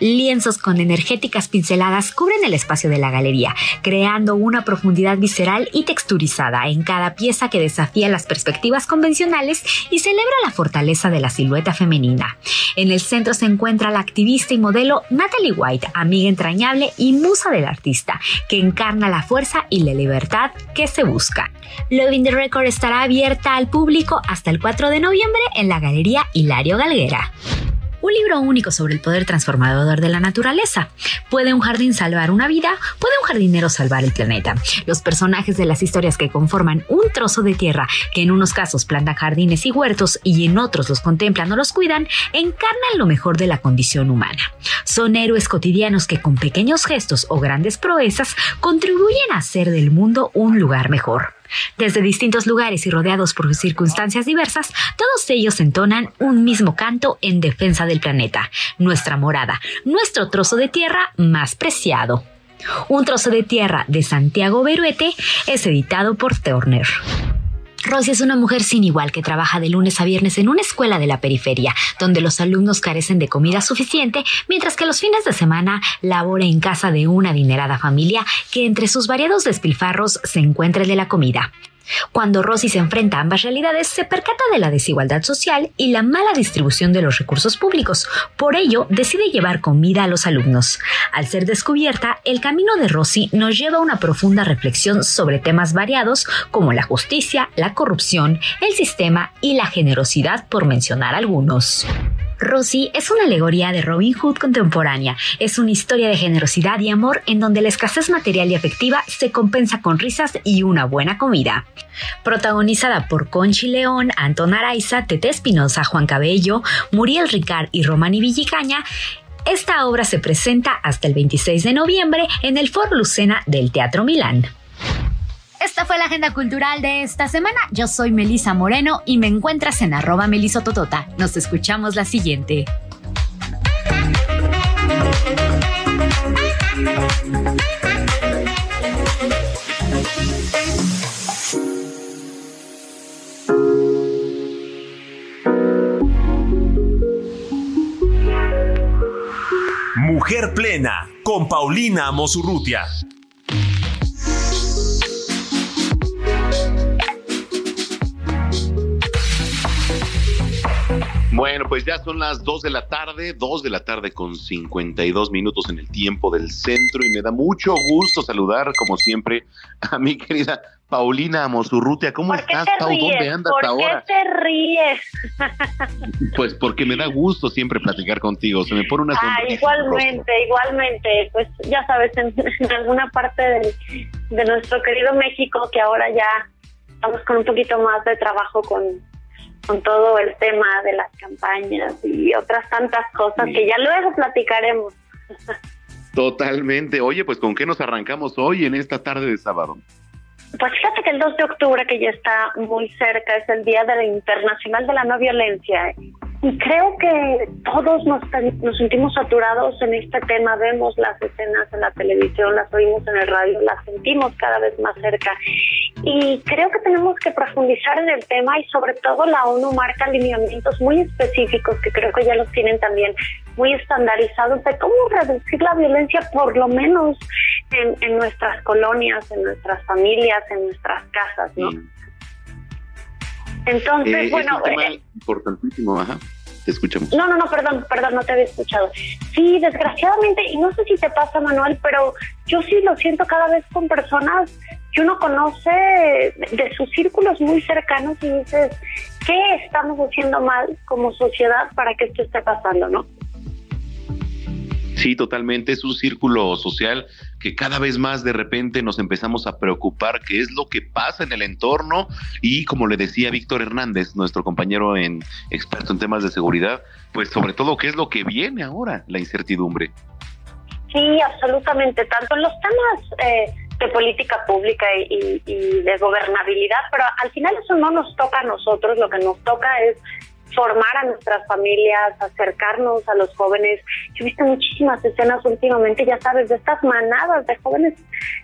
[SPEAKER 11] Lienzos con energéticas pinceladas cubren el espacio de la galería, creando una profundidad visceral y texturizada en cada pieza que desafía las perspectivas convencionales y celebra la fortaleza de la silueta femenina. En el centro se encuentra la activista y modelo Natalie White, amiga entrañable y musa del artista, que encarna la fuerza y la libertad que se busca. Loving the Record estará abierta al público hasta el 4 de noviembre en la Galería Hilario Galguera. Un libro único sobre el poder transformador de la naturaleza. ¿Puede un jardín salvar una vida? ¿Puede un jardinero salvar el planeta? Los personajes de las historias que conforman un trozo de tierra, que en unos casos plantan jardines y huertos y en otros los contemplan o los cuidan, encarnan lo mejor de la condición humana. Son héroes cotidianos que con pequeños gestos o grandes proezas contribuyen a hacer del mundo un lugar mejor. Desde distintos lugares y rodeados por circunstancias diversas, todos ellos entonan un mismo canto en defensa del planeta, nuestra morada, nuestro trozo de tierra más preciado. Un trozo de tierra de Santiago Beruete es editado por Turner. Rosy es una mujer sin igual que trabaja de lunes a viernes en una escuela de la periferia, donde los alumnos carecen de comida suficiente, mientras que los fines de semana labora en casa de una adinerada familia que entre sus variados despilfarros se encuentra el de la comida. Cuando Rosy se enfrenta a ambas realidades, se percata de la desigualdad social y la mala distribución de los recursos públicos. Por ello, decide llevar comida a los alumnos. Al ser descubierta, el camino de Rosy nos lleva a una profunda reflexión sobre temas variados como la justicia, la corrupción, el sistema y la generosidad, por mencionar algunos. Rosy es una alegoría de Robin Hood contemporánea. Es una historia de generosidad y amor en donde la escasez material y afectiva se compensa con risas y una buena comida. Protagonizada por Conchi León, Anton Araiza, Tete Espinosa, Juan Cabello, Muriel Ricard y Romani Villicaña, esta obra se presenta hasta el 26 de noviembre en el Foro Lucena del Teatro Milán. Esta fue la agenda cultural de esta semana. Yo soy Melisa Moreno y me encuentras en arroba melisototota. Nos escuchamos la siguiente.
[SPEAKER 2] Mujer Plena con Paulina Mosurrutia.
[SPEAKER 9] Bueno, pues ya son las 2 de la tarde, 2 de la tarde con 52 minutos en el tiempo del centro y me da mucho gusto saludar, como siempre, a mi querida Paulina Mosurrutia. ¿Cómo estás, Pau? ¿Dónde andas
[SPEAKER 12] ¿Por
[SPEAKER 9] ahora?
[SPEAKER 12] qué te ríes?
[SPEAKER 9] Pues porque me da gusto siempre platicar contigo. Se me pone una
[SPEAKER 12] Ah,
[SPEAKER 9] sonrisa.
[SPEAKER 12] igualmente, igualmente. Pues ya sabes, en, en alguna parte del- de nuestro querido México, que ahora ya estamos con un poquito más de trabajo con, con todo el tema de las campañas y otras tantas cosas que ya luego platicaremos.
[SPEAKER 9] Totalmente. Oye, pues ¿con qué nos arrancamos hoy en esta tarde de sábado?
[SPEAKER 12] Pues fíjate que el 2 de octubre, que ya está muy cerca, es el Día de la Internacional de la No Violencia. Y creo que todos nos, nos sentimos saturados en este tema, vemos las escenas en la televisión, las oímos en el radio, las sentimos cada vez más cerca. Y creo que tenemos que profundizar en el tema y sobre todo la ONU marca lineamientos muy específicos que creo que ya los tienen también muy estandarizados de cómo reducir la violencia por lo menos en, en nuestras colonias, en nuestras familias, en nuestras casas, ¿no? Entonces,
[SPEAKER 9] Eh,
[SPEAKER 12] bueno,
[SPEAKER 9] es un tema
[SPEAKER 12] eh,
[SPEAKER 9] importantísimo, ajá. Te escuchamos.
[SPEAKER 12] no, no, no, perdón, perdón, no te había escuchado. Sí, desgraciadamente, y no sé si te pasa, Manuel, pero yo sí lo siento cada vez con personas que uno conoce de sus círculos muy cercanos y dices, ¿qué estamos haciendo mal como sociedad para que esto esté pasando, no?
[SPEAKER 9] Sí, totalmente. Es un círculo social que cada vez más de repente nos empezamos a preocupar qué es lo que pasa en el entorno y como le decía Víctor Hernández, nuestro compañero en experto en temas de seguridad, pues sobre todo qué es lo que viene ahora, la incertidumbre.
[SPEAKER 12] Sí, absolutamente, tanto en los temas eh, de política pública y, y de gobernabilidad, pero al final eso no nos toca a nosotros, lo que nos toca es formar a nuestras familias, acercarnos a los jóvenes. Yo he visto muchísimas escenas últimamente, ya sabes, de estas manadas de jóvenes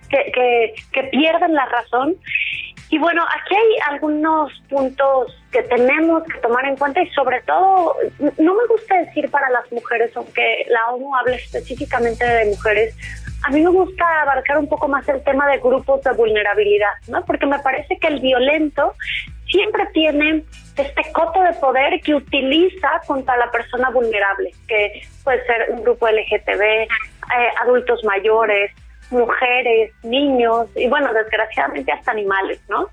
[SPEAKER 12] que, que, que pierden la razón. Y bueno, aquí hay algunos puntos que tenemos que tomar en cuenta y sobre todo, no me gusta decir para las mujeres, aunque la ONU habla específicamente de mujeres, a mí me gusta abarcar un poco más el tema de grupos de vulnerabilidad, ¿no? Porque me parece que el violento siempre tiene este coto de poder que utiliza contra la persona vulnerable, que puede ser un grupo LGTB, eh, adultos mayores, mujeres, niños y bueno, desgraciadamente hasta animales, ¿no?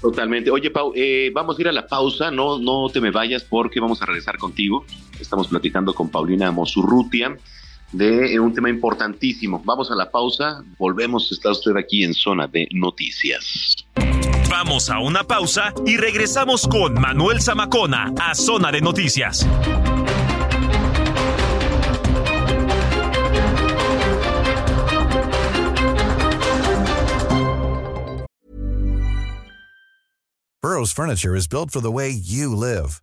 [SPEAKER 9] Totalmente. Oye, Pau, eh, vamos a ir a la pausa, no, no te me vayas porque vamos a regresar contigo. Estamos platicando con Paulina Mosurrutia de un tema importantísimo. Vamos a la pausa, volvemos, está usted aquí en zona de noticias.
[SPEAKER 2] Vamos a una pausa y regresamos con Manuel Zamacona a Zona de Noticias.
[SPEAKER 13] Burroughs Furniture is built for the way you live.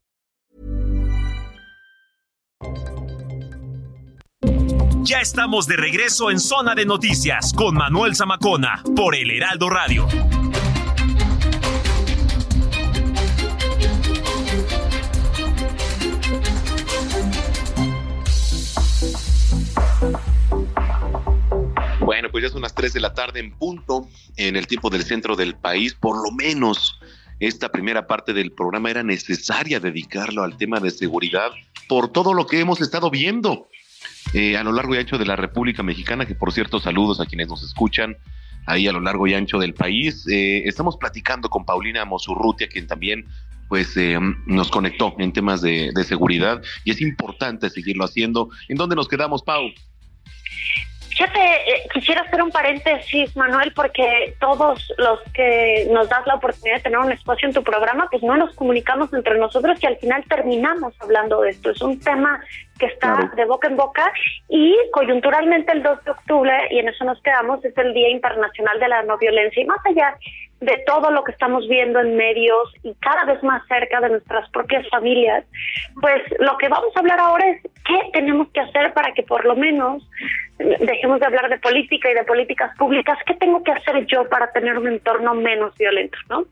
[SPEAKER 2] Ya estamos de regreso en Zona de Noticias con Manuel Zamacona por El Heraldo Radio.
[SPEAKER 9] Bueno, pues ya son las 3 de la tarde en punto en el tiempo del centro del país. Por lo menos esta primera parte del programa era necesaria dedicarlo al tema de seguridad por todo lo que hemos estado viendo eh, a lo largo y ancho de la República Mexicana, que por cierto saludos a quienes nos escuchan ahí a lo largo y ancho del país. Eh, estamos platicando con Paulina Mosurrutia, quien también pues eh, nos conectó en temas de, seguridad y es importante seguirlo haciendo. ¿En dónde nos quedamos, Pau?
[SPEAKER 12] Fíjate, eh, quisiera hacer un paréntesis, Manuel, porque todos los que nos das la oportunidad de tener un espacio en tu programa, pues no nos comunicamos entre nosotros y al final terminamos hablando de esto. Es un tema que está de boca en boca y coyunturalmente el 2 de octubre, y en eso nos quedamos, es el Día Internacional de la No Violencia. Y más allá de todo lo que estamos viendo en medios y cada vez más cerca de nuestras propias familias, pues lo que vamos a hablar ahora es qué tenemos que hacer para que por lo menos dejemos de hablar de política y de políticas públicas, qué tengo que hacer yo para tener un entorno menos violento, ¿no?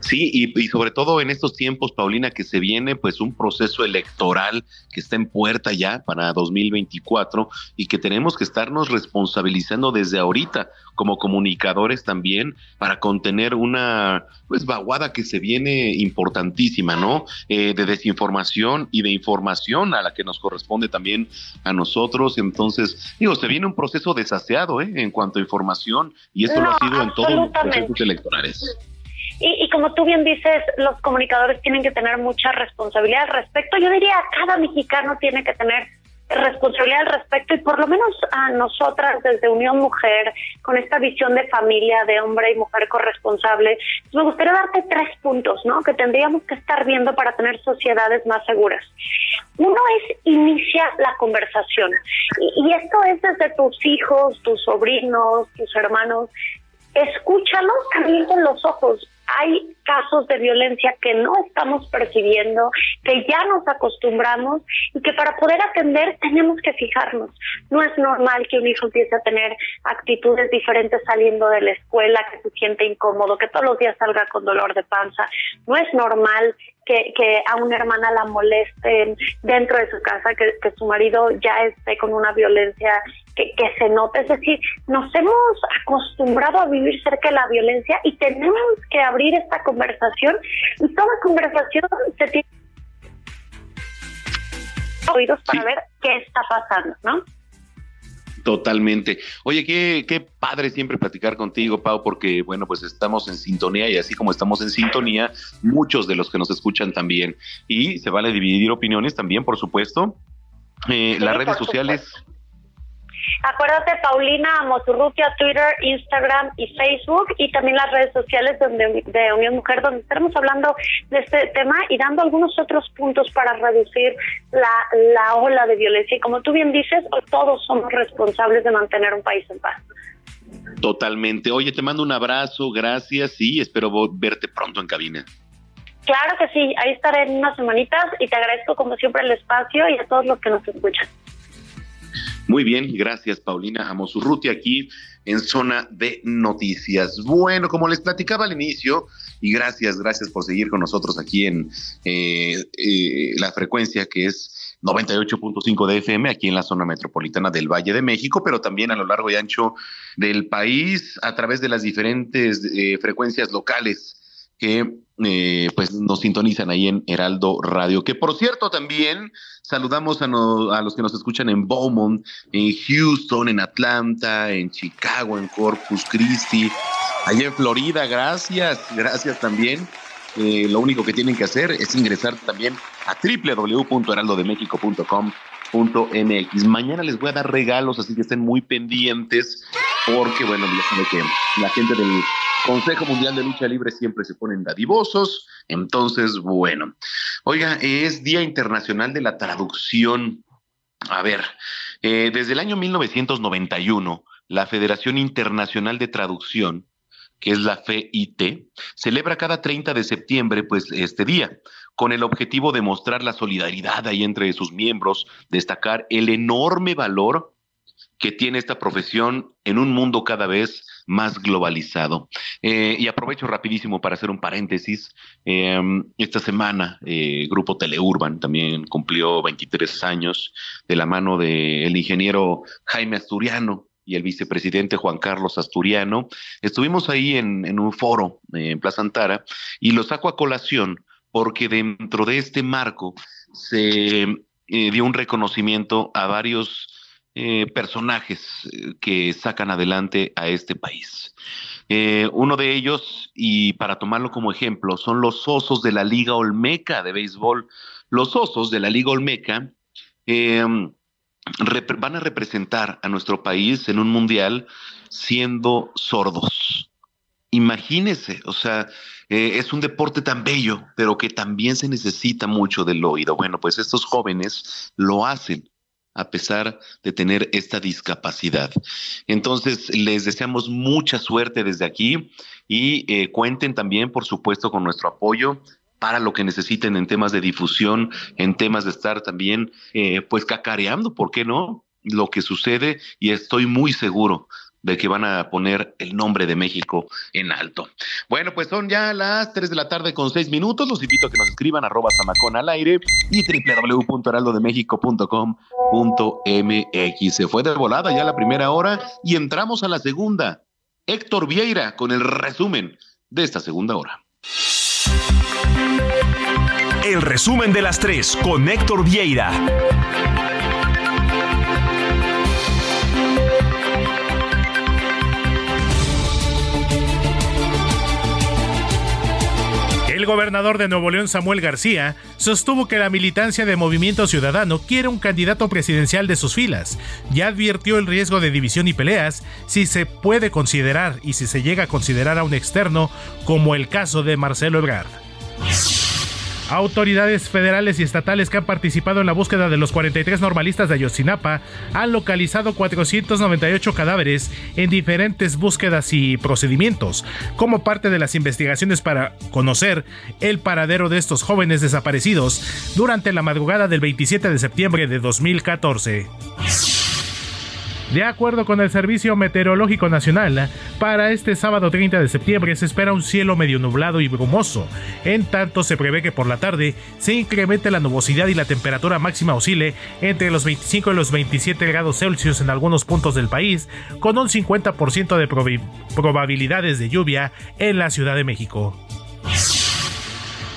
[SPEAKER 9] Sí, y, sobre todo en estos tiempos, Paulina, que se viene pues un proceso electoral que está en puerta ya para 2024 y que tenemos que estarnos responsabilizando desde ahorita como comunicadores también para contener una pues vaguada que se viene importantísima, ¿no? Eh, de desinformación y de información a la que nos corresponde también a nosotros. Entonces, digo, se viene un proceso desaseado ¿eh? en cuanto a información y esto lo ha sido en todos los procesos electorales.
[SPEAKER 12] Y, y, como tú bien dices, los comunicadores tienen que tener mucha responsabilidad al respecto. Yo diría, cada mexicano tiene que tener responsabilidad al respecto y por lo menos a nosotras desde Unión Mujer, con esta visión de familia, de hombre y mujer corresponsable, me gustaría darte tres puntos, ¿no? Que tendríamos que estar viendo para tener sociedades más seguras. Uno es inicia la conversación y, y esto es desde tus hijos, tus sobrinos, tus hermanos. Escúchalos también con los ojos hay casos de violencia que no estamos percibiendo, que ya nos acostumbramos y que para poder atender tenemos que fijarnos. No es normal que un hijo empiece a tener actitudes diferentes saliendo de la escuela, que se siente incómodo, que todos los días salga con dolor de panza. No es normal que, que a una hermana la molesten dentro de su casa, que, que su marido ya esté con una violencia que, que, se nota. Es decir, nos hemos acostumbrado a vivir cerca de la violencia y tenemos que abrir esta conversación y toda conversación se tiene oídos para ver qué está pasando, ¿no?
[SPEAKER 9] Totalmente. Oye, qué, qué padre siempre platicar contigo, Pau, porque, bueno, pues estamos en sintonía y así como estamos en sintonía, muchos de los que nos escuchan también. Y se vale dividir opiniones también, por supuesto. Eh, las redes sociales.
[SPEAKER 12] Acuérdate, Paulina Moturrutia, Twitter, Instagram y Facebook, y también las redes sociales donde, de Unión Mujer, donde estaremos hablando de este tema y dando algunos otros puntos para reducir la, la ola de violencia. Y como tú bien dices, todos somos responsables de mantener un país en paz.
[SPEAKER 9] Totalmente. Oye, te mando un abrazo, gracias y espero verte pronto en cabina.
[SPEAKER 12] Claro que sí, ahí estaré en unas semanitas y te agradezco como siempre el espacio y a todos los que nos escuchan.
[SPEAKER 9] Muy bien, gracias Paulina Amosurruti aquí en Zona de Noticias. Bueno, como les platicaba al inicio, y gracias, gracias por seguir con nosotros aquí en eh, eh, la frecuencia que es 98.5 de FM aquí en la zona metropolitana del Valle de México, pero también a lo largo y ancho del país a través de las diferentes eh, frecuencias locales que eh, pues nos sintonizan ahí en Heraldo Radio. Que por cierto también saludamos a, los que nos escuchan en Beaumont, en Houston, en Atlanta, en Chicago, en Corpus Christi, allá en Florida. Gracias, gracias también. Eh, lo único que tienen que hacer es ingresar también a www.heraldodemexico.com.mx. Mañana les voy a dar regalos, así que estén muy pendientes, porque bueno, ya saben que la gente del Consejo Mundial de Lucha Libre siempre se ponen dadivosos. Entonces, bueno. Oiga, es Día Internacional de la Traducción. A ver, eh, desde el año 1991, la Federación Internacional de Traducción, que es la FIT, celebra cada 30 de septiembre, pues, este día, con el objetivo de mostrar la solidaridad ahí entre sus miembros, destacar el enorme valor que tiene esta profesión en un mundo cada vez más globalizado. Eh, y aprovecho rapidísimo para hacer un paréntesis. Em, esta semana, eh, Grupo Teleurban también cumplió 23 años de la mano del ingeniero Jaime Asturiano, y el vicepresidente Juan Carlos Asturiano. Estuvimos ahí en, un foro eh, en Plaza Antara y lo saco a colación porque dentro de este marco se dio un reconocimiento a varios eh, personajes eh, que sacan adelante a este país. Eh, uno de ellos, y para tomarlo como ejemplo, son los osos de la Liga Olmeca de béisbol. Los osos de la Liga Olmeca van a representar a nuestro país en un mundial siendo sordos. Imagínese, o sea, es un deporte tan bello, pero que también se necesita mucho del oído. Bueno, pues estos jóvenes lo hacen a pesar de tener esta discapacidad. Entonces, les deseamos mucha suerte desde aquí y eh, cuenten también, por supuesto, con nuestro apoyo para lo que necesiten en temas de difusión, en temas de estar también, eh, pues, cacareando, ¿por qué no? Lo que sucede y estoy muy seguro de que van a poner el nombre de México en alto. Bueno, pues son ya las 3 de la tarde con 6 minutos. Los invito a que nos escriban arroba samacón al aire y www.heraldodemexico.com.mx. Se fue de volada ya la primera hora y entramos a la segunda. Héctor Vieira con el resumen de esta segunda hora.
[SPEAKER 2] El resumen de las 3 con Héctor Vieira.
[SPEAKER 1] Gobernador de Nuevo León, Samuel García, sostuvo que la militancia de Movimiento Ciudadano quiere un candidato presidencial de sus filas. Ya advirtió el riesgo de división y peleas si se puede considerar y si se llega a considerar a un externo, como el caso de Marcelo Ebrard. Autoridades federales y estatales que han participado en la búsqueda de los 43 normalistas de Ayotzinapa han localizado 498 cadáveres en diferentes búsquedas y procedimientos, como parte de las investigaciones para conocer el paradero de estos jóvenes desaparecidos durante la madrugada del 27 de septiembre de 2014. De acuerdo con el Servicio Meteorológico Nacional, para este sábado 30 de septiembre se espera un cielo medio nublado y brumoso. En tanto, se prevé que por la tarde se incremente la nubosidad y la temperatura máxima oscile entre los 25 y los 27 grados Celsius en algunos puntos del país, con un 50% de probabilidades de lluvia en la Ciudad de México.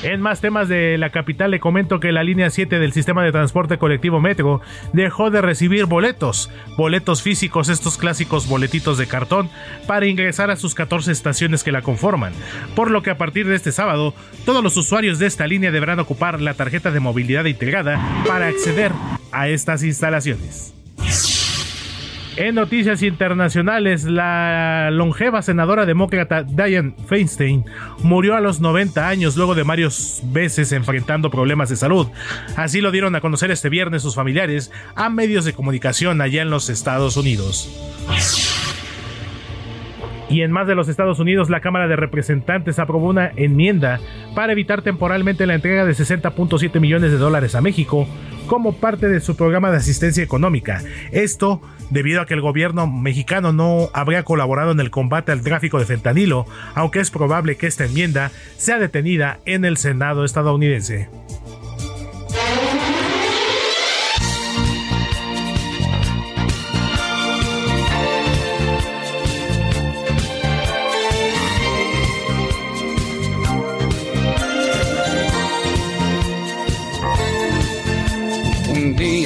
[SPEAKER 1] En más temas de la capital le comento que la línea 7 del sistema de transporte colectivo Metro dejó de recibir boletos, boletos físicos, estos clásicos boletitos de cartón, para ingresar a sus 14 estaciones que la conforman, por lo que a partir de este sábado todos los usuarios de esta línea deberán ocupar la tarjeta de movilidad integrada para acceder a estas instalaciones. En noticias internacionales, la longeva senadora demócrata Diane Feinstein murió a los 90 años luego de varios veces enfrentando problemas de salud. Así lo dieron a conocer este viernes sus familiares a medios de comunicación allá en los Estados Unidos. Y en más de los Estados Unidos, la Cámara de Representantes aprobó una enmienda para evitar temporalmente la entrega de 60.7 millones de dólares a México como parte de su programa de asistencia económica. Esto debido a que el gobierno mexicano no habría colaborado en el combate al tráfico de fentanilo, aunque es probable que esta enmienda sea detenida en el Senado estadounidense.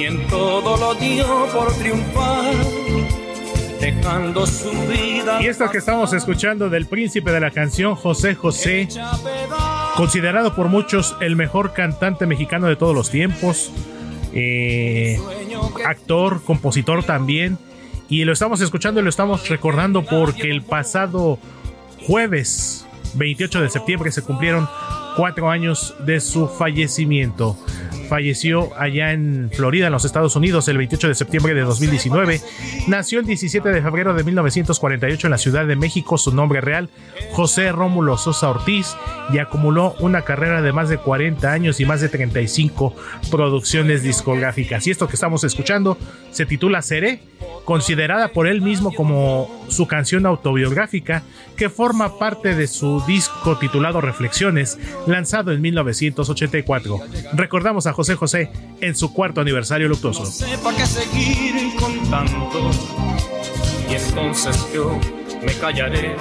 [SPEAKER 14] quien todo lo dio por triunfar, dejando su vida.
[SPEAKER 1] Y esto que estamos escuchando del príncipe de la canción, José José, considerado por muchos el mejor cantante mexicano de todos los tiempos, eh, actor, compositor también. Y lo estamos escuchando y lo estamos recordando porque el pasado jueves 28 de septiembre se cumplieron cuatro años de su fallecimiento falleció allá en Florida, en los Estados Unidos, el 28 de septiembre de 2019. Nació el 17 de febrero de 1948 en la Ciudad de México, su nombre real, José Rómulo Sosa Ortiz, y acumuló una carrera de más de 40 años y más de 35 producciones discográficas. Y esto que estamos escuchando se titula Seré, considerada por él mismo como su canción autobiográfica, que forma parte de su disco titulado Reflexiones, lanzado en 1984. Recordamos a José José en su cuarto aniversario luctuoso.
[SPEAKER 14] No sepa qué seguir contando. Y entonces yo me callaré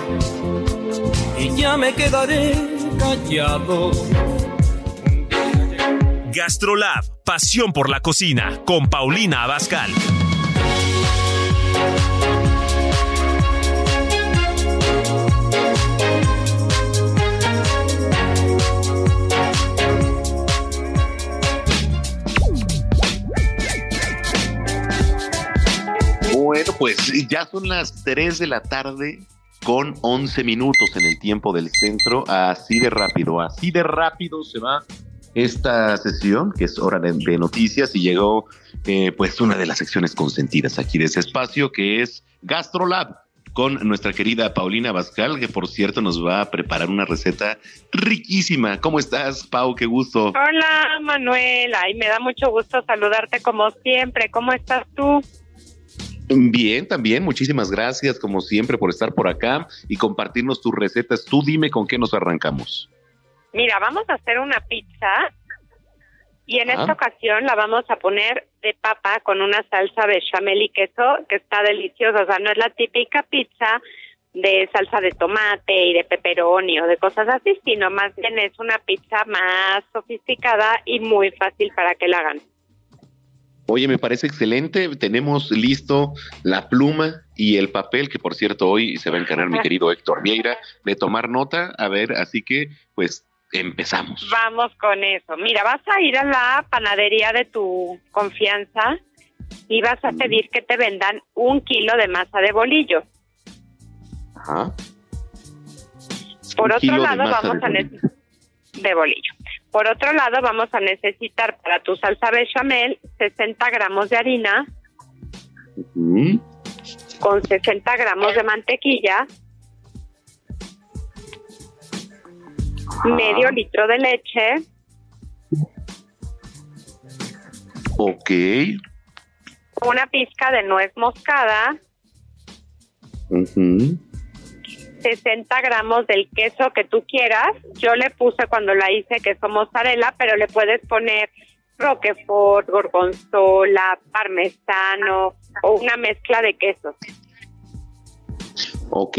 [SPEAKER 14] y ya me quedaré callado.
[SPEAKER 2] Gastrolab, pasión por la cocina, con Paulina Abascal.
[SPEAKER 9] Bueno, pues ya son las 3 de la tarde con 11 minutos en el tiempo del centro. Así de rápido, así de rápido se va esta sesión, que es hora de, noticias, y llegó eh, pues una de las secciones consentidas aquí de ese espacio, que es GastroLab con nuestra querida Paulina Bascal, que por cierto nos va a preparar una receta riquísima. ¿Cómo estás, Pau? Qué gusto.
[SPEAKER 15] Hola, Manuela. Y me da mucho gusto saludarte como siempre. ¿Cómo estás tú?
[SPEAKER 9] Bien, también. Muchísimas gracias, como siempre, por estar por acá y compartirnos tus recetas. Tú dime con qué nos arrancamos.
[SPEAKER 15] Mira, vamos a hacer una pizza y en
[SPEAKER 9] Ah.
[SPEAKER 15] esta ocasión la vamos a poner de papa con una salsa bechamel y queso que está deliciosa. O sea, no es la típica pizza de salsa de tomate y de pepperoni o de cosas así, sino más bien es una pizza más sofisticada y muy fácil para que la hagan.
[SPEAKER 9] Oye, me parece excelente. Tenemos listo la pluma y el papel, que por cierto hoy se va a encargar mi querido Héctor Vieira de tomar nota. A ver, así que pues empezamos.
[SPEAKER 15] Vamos con eso. Mira, vas a ir a la panadería de tu confianza y vas a pedir que te vendan un kilo de masa de bolillo.
[SPEAKER 9] Ajá.
[SPEAKER 15] Por
[SPEAKER 9] Un
[SPEAKER 15] otro lado, vamos a necesitar de bolillo. Por otro lado, vamos a necesitar para tu salsa bechamel 60 gramos de harina con 60 gramos de mantequilla, medio litro de leche,
[SPEAKER 9] Ok.
[SPEAKER 15] una pizca de nuez moscada. 60 gramos del queso que tú quieras. Yo le puse cuando la hice queso mozzarella, pero le puedes poner roquefort, gorgonzola, parmesano o una mezcla de quesos.
[SPEAKER 9] Ok.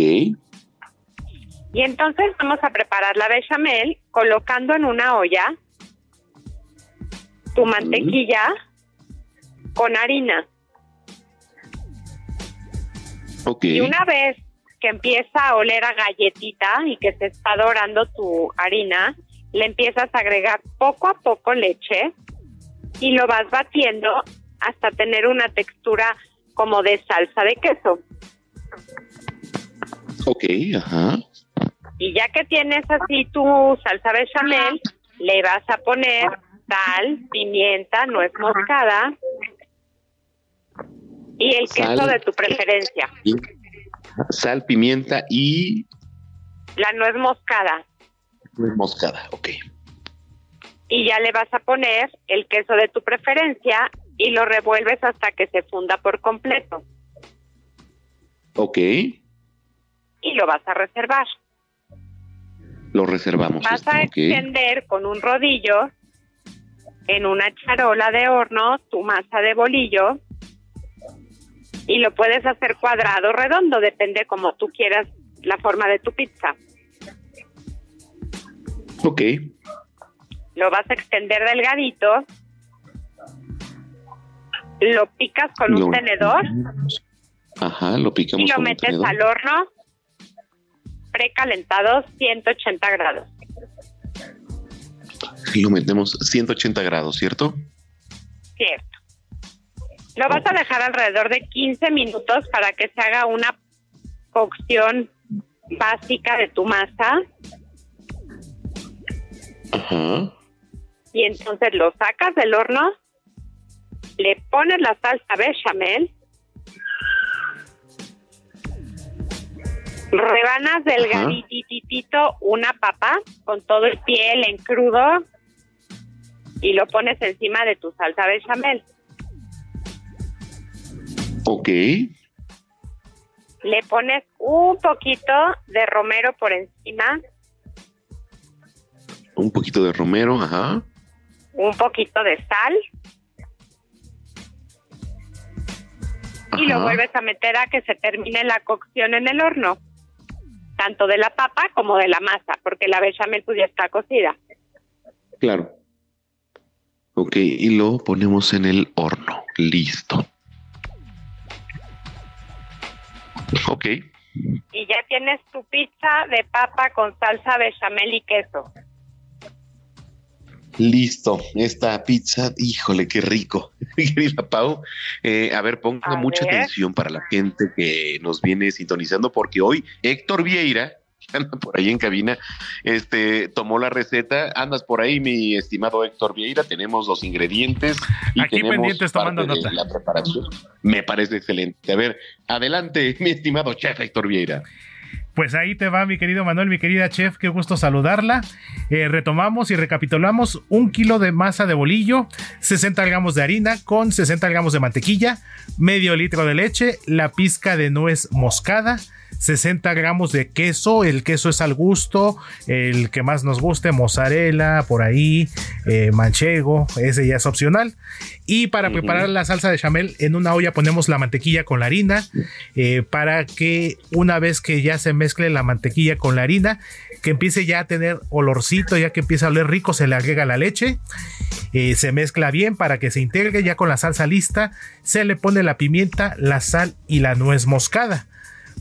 [SPEAKER 15] Y entonces vamos a preparar la bechamel colocando en una olla tu mantequilla con harina.
[SPEAKER 9] Ok.
[SPEAKER 15] Y una vez que empieza a oler a galletita y que se está dorando tu harina, le empiezas a agregar poco a poco leche y lo vas batiendo hasta tener una textura como de salsa de queso.
[SPEAKER 9] Ok, ajá.
[SPEAKER 15] Y ya que tienes así tu salsa bechamel, le vas a poner sal, pimienta, nuez moscada y el queso de tu preferencia.
[SPEAKER 9] Sal, pimienta y
[SPEAKER 15] La nuez moscada.
[SPEAKER 9] nuez moscada. Ok.
[SPEAKER 15] Y ya le vas a poner el queso de tu preferencia y lo revuelves hasta que se funda por completo.
[SPEAKER 9] Ok.
[SPEAKER 15] Y lo vas a reservar.
[SPEAKER 9] Lo reservamos.
[SPEAKER 15] Vas
[SPEAKER 9] esto,
[SPEAKER 15] a extender con un rodillo en una charola de horno tu masa de bolillo y lo puedes hacer cuadrado o redondo, depende como tú quieras la forma de tu pizza.
[SPEAKER 9] Ok.
[SPEAKER 15] Lo vas a extender delgadito, lo picas con un tenedor
[SPEAKER 9] Ajá, lo picamos
[SPEAKER 15] y lo
[SPEAKER 9] con
[SPEAKER 15] metes al horno precalentado 180 grados.
[SPEAKER 9] Y lo metemos 180 grados, ¿cierto?
[SPEAKER 15] Cierto. Lo vas a dejar alrededor de 15 minutos para que se haga una cocción básica de tu masa
[SPEAKER 9] Ajá.
[SPEAKER 15] y entonces lo sacas del horno, le pones la salsa bechamel, rebanas delgadititito una papa con todo el piel en crudo y lo pones encima de tu salsa bechamel.
[SPEAKER 9] Ok.
[SPEAKER 15] Le pones un poquito de romero por encima,
[SPEAKER 9] Un poquito de romero, ajá.
[SPEAKER 15] un poquito de sal y lo vuelves a meter a que se termine la cocción en el horno, tanto de la papa como de la masa, porque la bechamel pues ya está cocida.
[SPEAKER 9] Claro. Ok, y lo ponemos en el horno. Listo. Ok.
[SPEAKER 15] Y ya tienes tu pizza de papa con salsa bechamel y queso.
[SPEAKER 9] Listo. Esta pizza, híjole, qué rico. Querida Pau, eh, a ver, ponga
[SPEAKER 15] A
[SPEAKER 9] mucha
[SPEAKER 15] ver.
[SPEAKER 9] atención para la gente que nos viene sintonizando, porque hoy Héctor Vieira, anda por ahí en cabina, este, tomó la receta. Andas por ahí, mi estimado Héctor Vieira. Tenemos los ingredientes y
[SPEAKER 1] Aquí
[SPEAKER 9] tenemos
[SPEAKER 1] pendientes tomando
[SPEAKER 9] parte de
[SPEAKER 1] nota.
[SPEAKER 9] la preparación. Me parece excelente. A ver, adelante, mi estimado chef Héctor Vieira.
[SPEAKER 1] Pues ahí te va, mi querido Manuel, mi querida chef, qué gusto saludarla. Eh, retomamos y recapitulamos un kilo de masa de bolillo, 60 gramos de harina con 60 gramos de mantequilla, medio litro de leche, la pizca de nuez moscada, 60 gramos de queso, el queso es al gusto, el que más nos guste, mozzarella, por ahí, eh, manchego, ese ya es opcional. Y para preparar la salsa de chamel, en una olla ponemos la mantequilla con la harina, eh, para que una vez que ya se mezcle la mantequilla con la harina, que empiece ya a tener olorcito, ya que empieza a oler rico, se le agrega la leche, eh, se mezcla bien para que se integre ya con la salsa lista, se le pone la pimienta, la sal y la nuez moscada.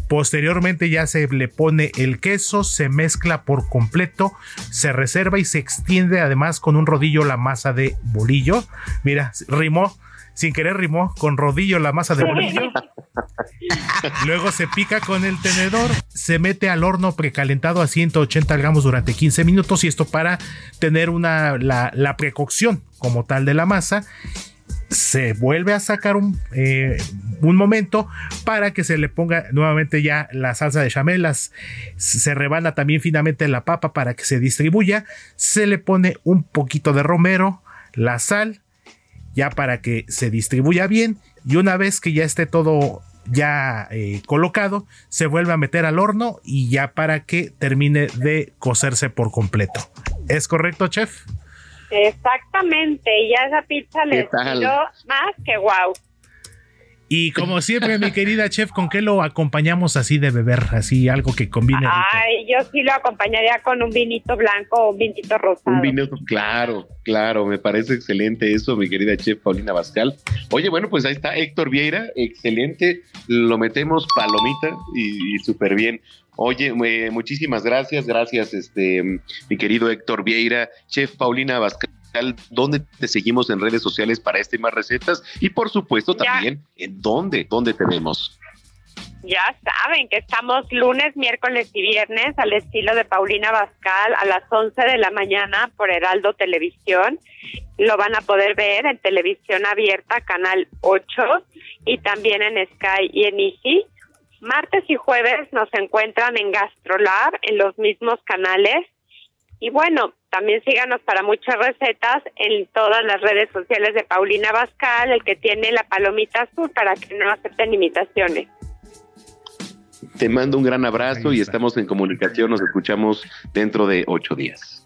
[SPEAKER 1] Posteriormente ya se le pone el queso, se mezcla por completo, se reserva y se extiende además con un rodillo la masa de bolillo. Mira, rimó. sin querer rimó, con rodillo la masa de bolillo. Luego se pica con el tenedor, se mete al horno precalentado a 180 gramos durante 15 minutos y esto para tener una, la, la precocción como tal de la masa se vuelve a sacar un, eh, un, momento para que se le ponga nuevamente ya la salsa de chamelas. Se rebana también finamente la papa para que se distribuya. Se le pone un poquito de romero, la sal, ya para que se distribuya bien. Y una vez que ya esté todo ya eh, colocado, se vuelve a meter al horno y ya para que termine de cocerse por completo. ¿Es correcto, chef?
[SPEAKER 15] Exactamente, y ya esa pizza le dio más que wow.
[SPEAKER 1] Y como siempre, mi querida chef, ¿con qué lo acompañamos así de beber? Así algo que combine.
[SPEAKER 15] Ay, yo sí lo acompañaría con un vinito blanco o un vinito rosado.
[SPEAKER 9] Un vinito, claro, claro, me parece excelente eso, mi querida chef Paulina Bascal. Oye, bueno, pues ahí está Héctor Vieira, excelente, lo metemos palomita y, y súper bien. Oye, eh, muchísimas gracias, gracias, este, mi querido Héctor Vieira, chef Paulina Bascal. ¿Dónde te seguimos en redes sociales para este y más recetas? Y por supuesto también, ¿en dónde? ¿Dónde tenemos?
[SPEAKER 15] Ya saben que estamos lunes, miércoles y viernes al estilo de Paulina Bascal a las 11 de la mañana por Heraldo Televisión. Lo van a poder ver en televisión abierta, canal 8 y también en Sky y en Easy. Martes y jueves nos encuentran en GastroLab, en los mismos canales. Y bueno, también síganos para muchas recetas en todas las redes sociales de Paulina Bascal, el que tiene la palomita azul para que no acepten imitaciones.
[SPEAKER 9] Te mando un gran abrazo y estamos en comunicación. Nos escuchamos dentro de ocho días.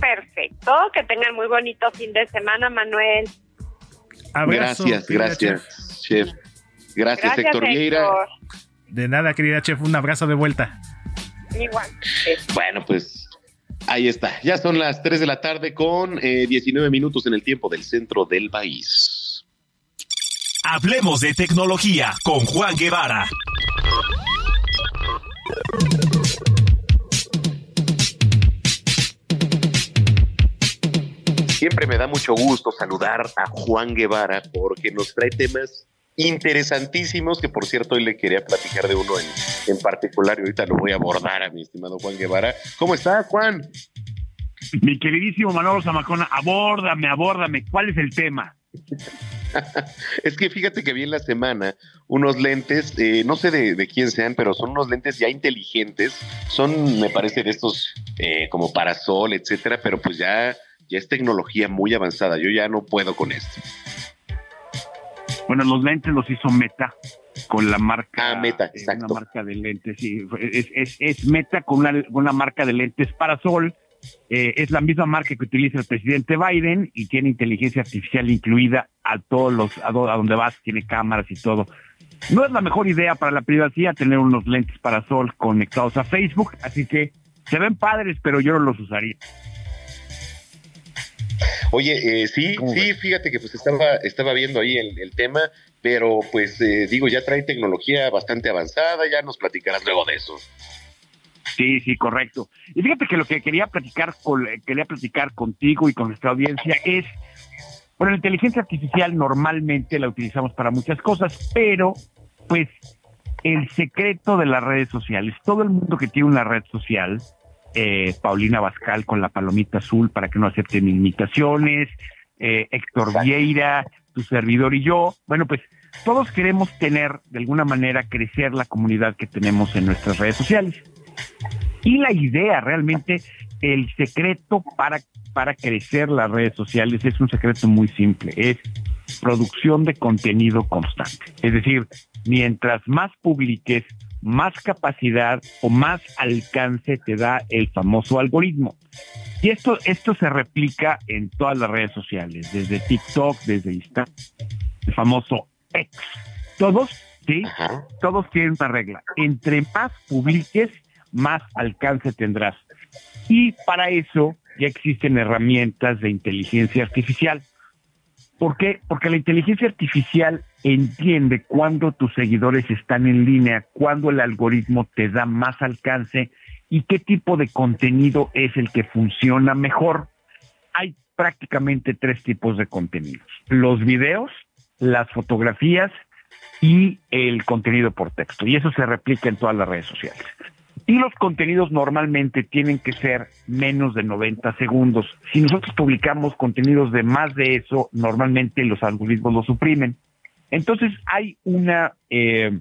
[SPEAKER 15] Perfecto. Que tengan muy bonito fin de semana, Manuel.
[SPEAKER 9] gracias, gracias, chef. Gracias, Héctor Vieira.
[SPEAKER 1] De nada, querida chef, un abrazo de vuelta.
[SPEAKER 15] Igual.
[SPEAKER 9] Bueno, pues ahí está. Ya son las 3 de la tarde con 19 eh, minutos en el tiempo del centro del país.
[SPEAKER 2] Hablemos de tecnología con Juan Guevara.
[SPEAKER 9] Siempre me da mucho gusto saludar a Juan Guevara porque nos trae temas interesantísimos, que por cierto hoy le quería platicar de uno en, particular y ahorita lo voy a abordar a mi estimado Juan Guevara. ¿Cómo estás, Juan?
[SPEAKER 16] Mi queridísimo Manolo Zamacona, abórdame, abórdame, ¿cuál es el tema?
[SPEAKER 9] es que fíjate que vi en la semana unos lentes, eh, no sé de, quién sean, pero son unos lentes ya inteligentes, son, me parece, de estos eh, como parasol, etcétera, pero pues ya, ya es tecnología muy avanzada, yo ya no puedo con esto.
[SPEAKER 16] Bueno, los lentes los hizo Meta con la marca.
[SPEAKER 9] Ah, Meta, exacto.
[SPEAKER 16] Una marca de lentes, sí. Es, es, Meta con una, marca de lentes para sol. Eh, es la misma marca que utiliza el presidente Biden y tiene inteligencia artificial incluida a todos los, a, donde vas, tiene cámaras y todo. No es la mejor idea para la privacidad tener unos lentes para sol conectados a Facebook, así que se ven padres, pero yo no los usaría.
[SPEAKER 9] Oye, eh, sí, sí, fíjate que pues estaba, estaba viendo ahí el, tema, pero pues eh, digo, ya trae tecnología bastante avanzada, ya nos platicarás luego de eso.
[SPEAKER 16] Sí, sí, correcto. Y fíjate que lo que quería platicar, con, quería platicar contigo y con nuestra audiencia es, bueno, la inteligencia artificial normalmente la utilizamos para muchas cosas, pero pues el secreto de las redes sociales, todo el mundo que tiene una red social, eh, Paulina Bascal con la palomita azul para que no acepten imitaciones, eh, Héctor Vieira, tu servidor y yo. Bueno, pues todos queremos tener de alguna manera crecer la comunidad que tenemos en nuestras redes sociales. Y la idea realmente, el secreto para, para crecer las redes sociales es un secreto muy simple, es producción de contenido constante. Es decir, mientras más publiques, más capacidad o más alcance te da el famoso algoritmo. Y esto, esto se replica en todas las redes sociales, desde TikTok, desde Instagram, el famoso X. Todos, sí, todos tienen una regla. Entre más publiques, más alcance tendrás. Y para eso ya existen herramientas de inteligencia artificial. ¿Por qué? Porque la inteligencia artificial entiende cuándo tus seguidores están en línea, cuándo el algoritmo te da más alcance y qué tipo de contenido es el que funciona mejor. Hay prácticamente tres tipos de contenidos. Los videos, las fotografías y el contenido por texto. Y eso se replica en todas las redes sociales. Y los contenidos normalmente tienen que ser menos de 90 segundos. Si nosotros publicamos contenidos de más de eso, normalmente los algoritmos lo suprimen. Entonces hay una eh,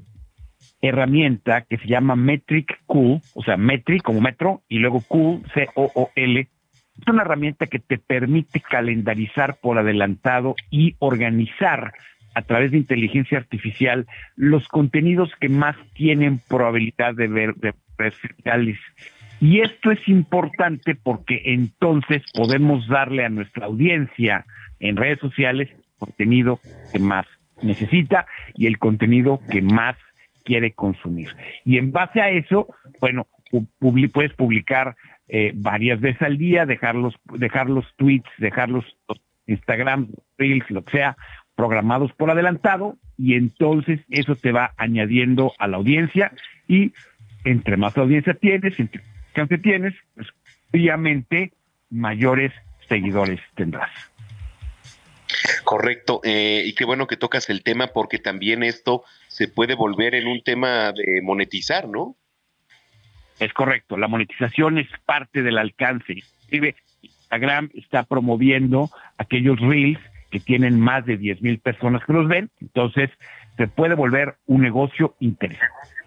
[SPEAKER 16] herramienta que se llama Metric Cool, o sea, Metric como metro y luego Cool, C-O-O-L. Es una herramienta que te permite calendarizar por adelantado y organizar a través de inteligencia artificial los contenidos que más tienen probabilidad de ver de sociales. Y esto es importante porque entonces podemos darle a nuestra audiencia en redes sociales contenido que más necesita y el contenido que más quiere consumir. Y en base a eso, bueno, puedes publicar eh, varias veces al día, dejar los, dejar los tweets, dejar los, Instagram, Reels, lo que sea, programados por adelantado, y entonces eso te va añadiendo a la audiencia, y entre más audiencia tienes, entre más tienes, pues obviamente mayores seguidores tendrás.
[SPEAKER 9] Correcto, eh, y qué bueno que tocas el tema porque también esto se puede volver en un tema de monetizar, ¿no?
[SPEAKER 16] Es correcto, la monetización es parte del alcance. Instagram está promoviendo aquellos reels que tienen más de 10 mil personas que los ven, entonces se puede volver un negocio interesante.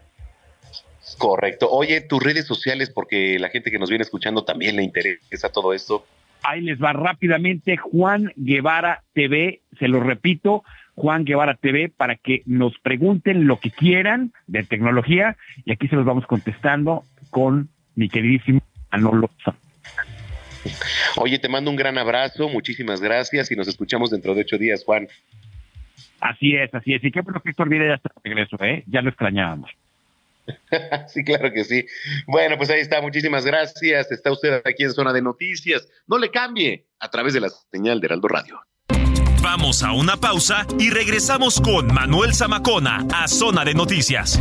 [SPEAKER 9] Correcto. Oye, tus redes sociales, porque la gente que nos viene escuchando también le interesa todo esto.
[SPEAKER 16] Ahí les va rápidamente Juan Guevara TV, se lo repito, Juan Guevara TV, para que nos pregunten lo que quieran de tecnología y aquí se los vamos contestando con mi queridísimo Manolo
[SPEAKER 9] Oye, te mando un gran abrazo, muchísimas gracias y nos escuchamos dentro de ocho días, Juan.
[SPEAKER 16] Así es, así es. Y qué bueno que Héctor ya está de regreso, ¿eh? Ya lo extrañábamos.
[SPEAKER 9] sí, claro que sí. Bueno, pues ahí está. Muchísimas gracias. Está usted aquí en Zona de Noticias. No le cambie a través de la señal de Heraldo Radio.
[SPEAKER 2] Vamos a una pausa y regresamos con Manuel Zamacona a Zona de Noticias.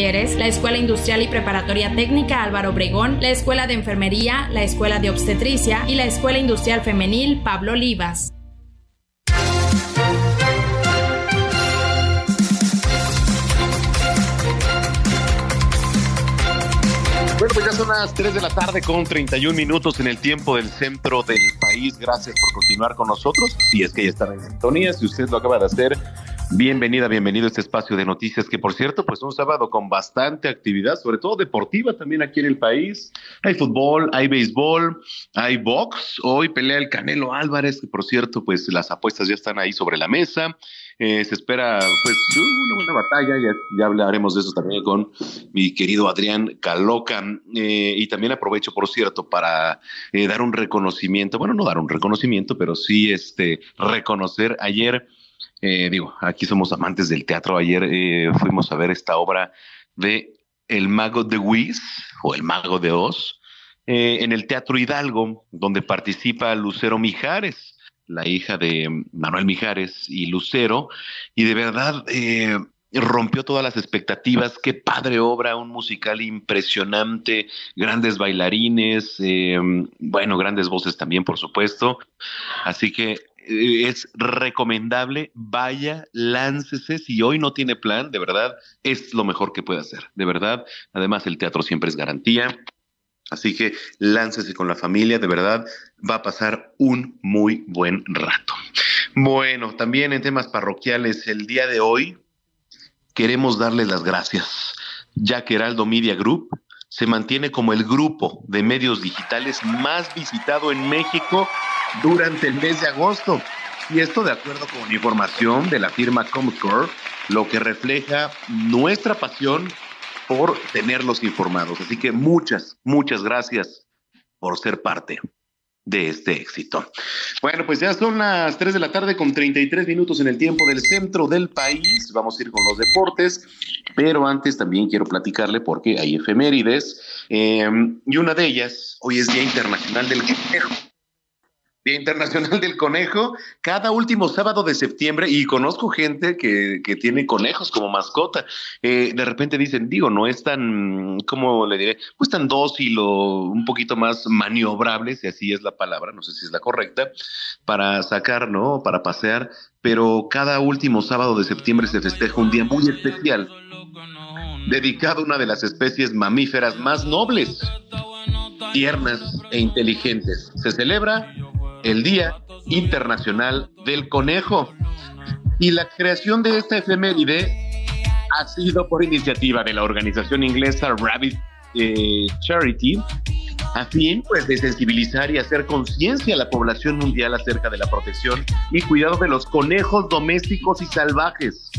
[SPEAKER 17] la Escuela Industrial y Preparatoria Técnica Álvaro Obregón, la Escuela de Enfermería, la Escuela de Obstetricia y la Escuela Industrial Femenil Pablo Olivas.
[SPEAKER 9] Bueno, pues ya son las 3 de la tarde con 31 minutos en el tiempo del centro del país. Gracias por continuar con nosotros. Si es que ya están en sintonía, si usted lo acaba de hacer, Bienvenida, bienvenido a este espacio de noticias que, por cierto, pues un sábado con bastante actividad, sobre todo deportiva también aquí en el país. Hay fútbol, hay béisbol, hay box. Hoy pelea el Canelo Álvarez, que por cierto, pues las apuestas ya están ahí sobre la mesa. Eh, se espera pues una buena batalla, ya, hablaremos de eso también con mi querido Adrián Caloca. Eh, y también aprovecho, por cierto, para eh, dar un reconocimiento, bueno, no dar un reconocimiento, pero sí este, reconocer ayer eh, digo, aquí somos amantes del teatro. Ayer eh, fuimos a ver esta obra de El Mago de Wiz o El Mago de Oz eh, en el Teatro Hidalgo, donde participa Lucero Mijares, la hija de Manuel Mijares y Lucero, y de verdad rompió todas las expectativas. Qué padre obra, un musical impresionante, grandes bailarines, bueno, grandes voces también, por supuesto. Así que es recomendable, vaya, láncese, si hoy no tiene plan, de verdad, es lo mejor que puede hacer, de verdad. Además, el teatro siempre es garantía. Así que láncese con la familia, de verdad, va a pasar un muy buen rato. Bueno, también en temas parroquiales, el día de hoy queremos darles las gracias, ya que Heraldo Media Group se mantiene como el grupo de medios digitales más visitado en México durante el mes de agosto. Y esto de acuerdo con información de la firma Comscore, lo que refleja nuestra pasión por tenerlos informados. Así que muchas, muchas gracias por ser parte de este éxito. Bueno, pues ya son las 3 de la tarde con 33 minutos en el tiempo del centro del país. Vamos a ir con los deportes, pero antes también quiero platicarle porque hay efemérides eh, y una de ellas, hoy es Día Internacional del Conejo. Día Internacional del Conejo, cada último sábado de septiembre, y conozco gente que, que tiene conejos como mascota. Eh, de repente dicen, digo, no es tan, ¿cómo le diré? Pues tan dócil o un poquito más maniobrable, si así es la palabra, no sé si es la correcta, para sacar, ¿no? Para pasear, pero cada último sábado de septiembre se festeja un día muy especial, dedicado a una de las especies mamíferas más nobles, tiernas e inteligentes. Se celebra el Día Internacional del Conejo. Y la creación de esta efeméride ha sido por iniciativa de la organización inglesa Rabbit eh, Charity, a fin pues, de sensibilizar y hacer conciencia a la población mundial acerca de la protección y cuidado de los conejos domésticos y salvajes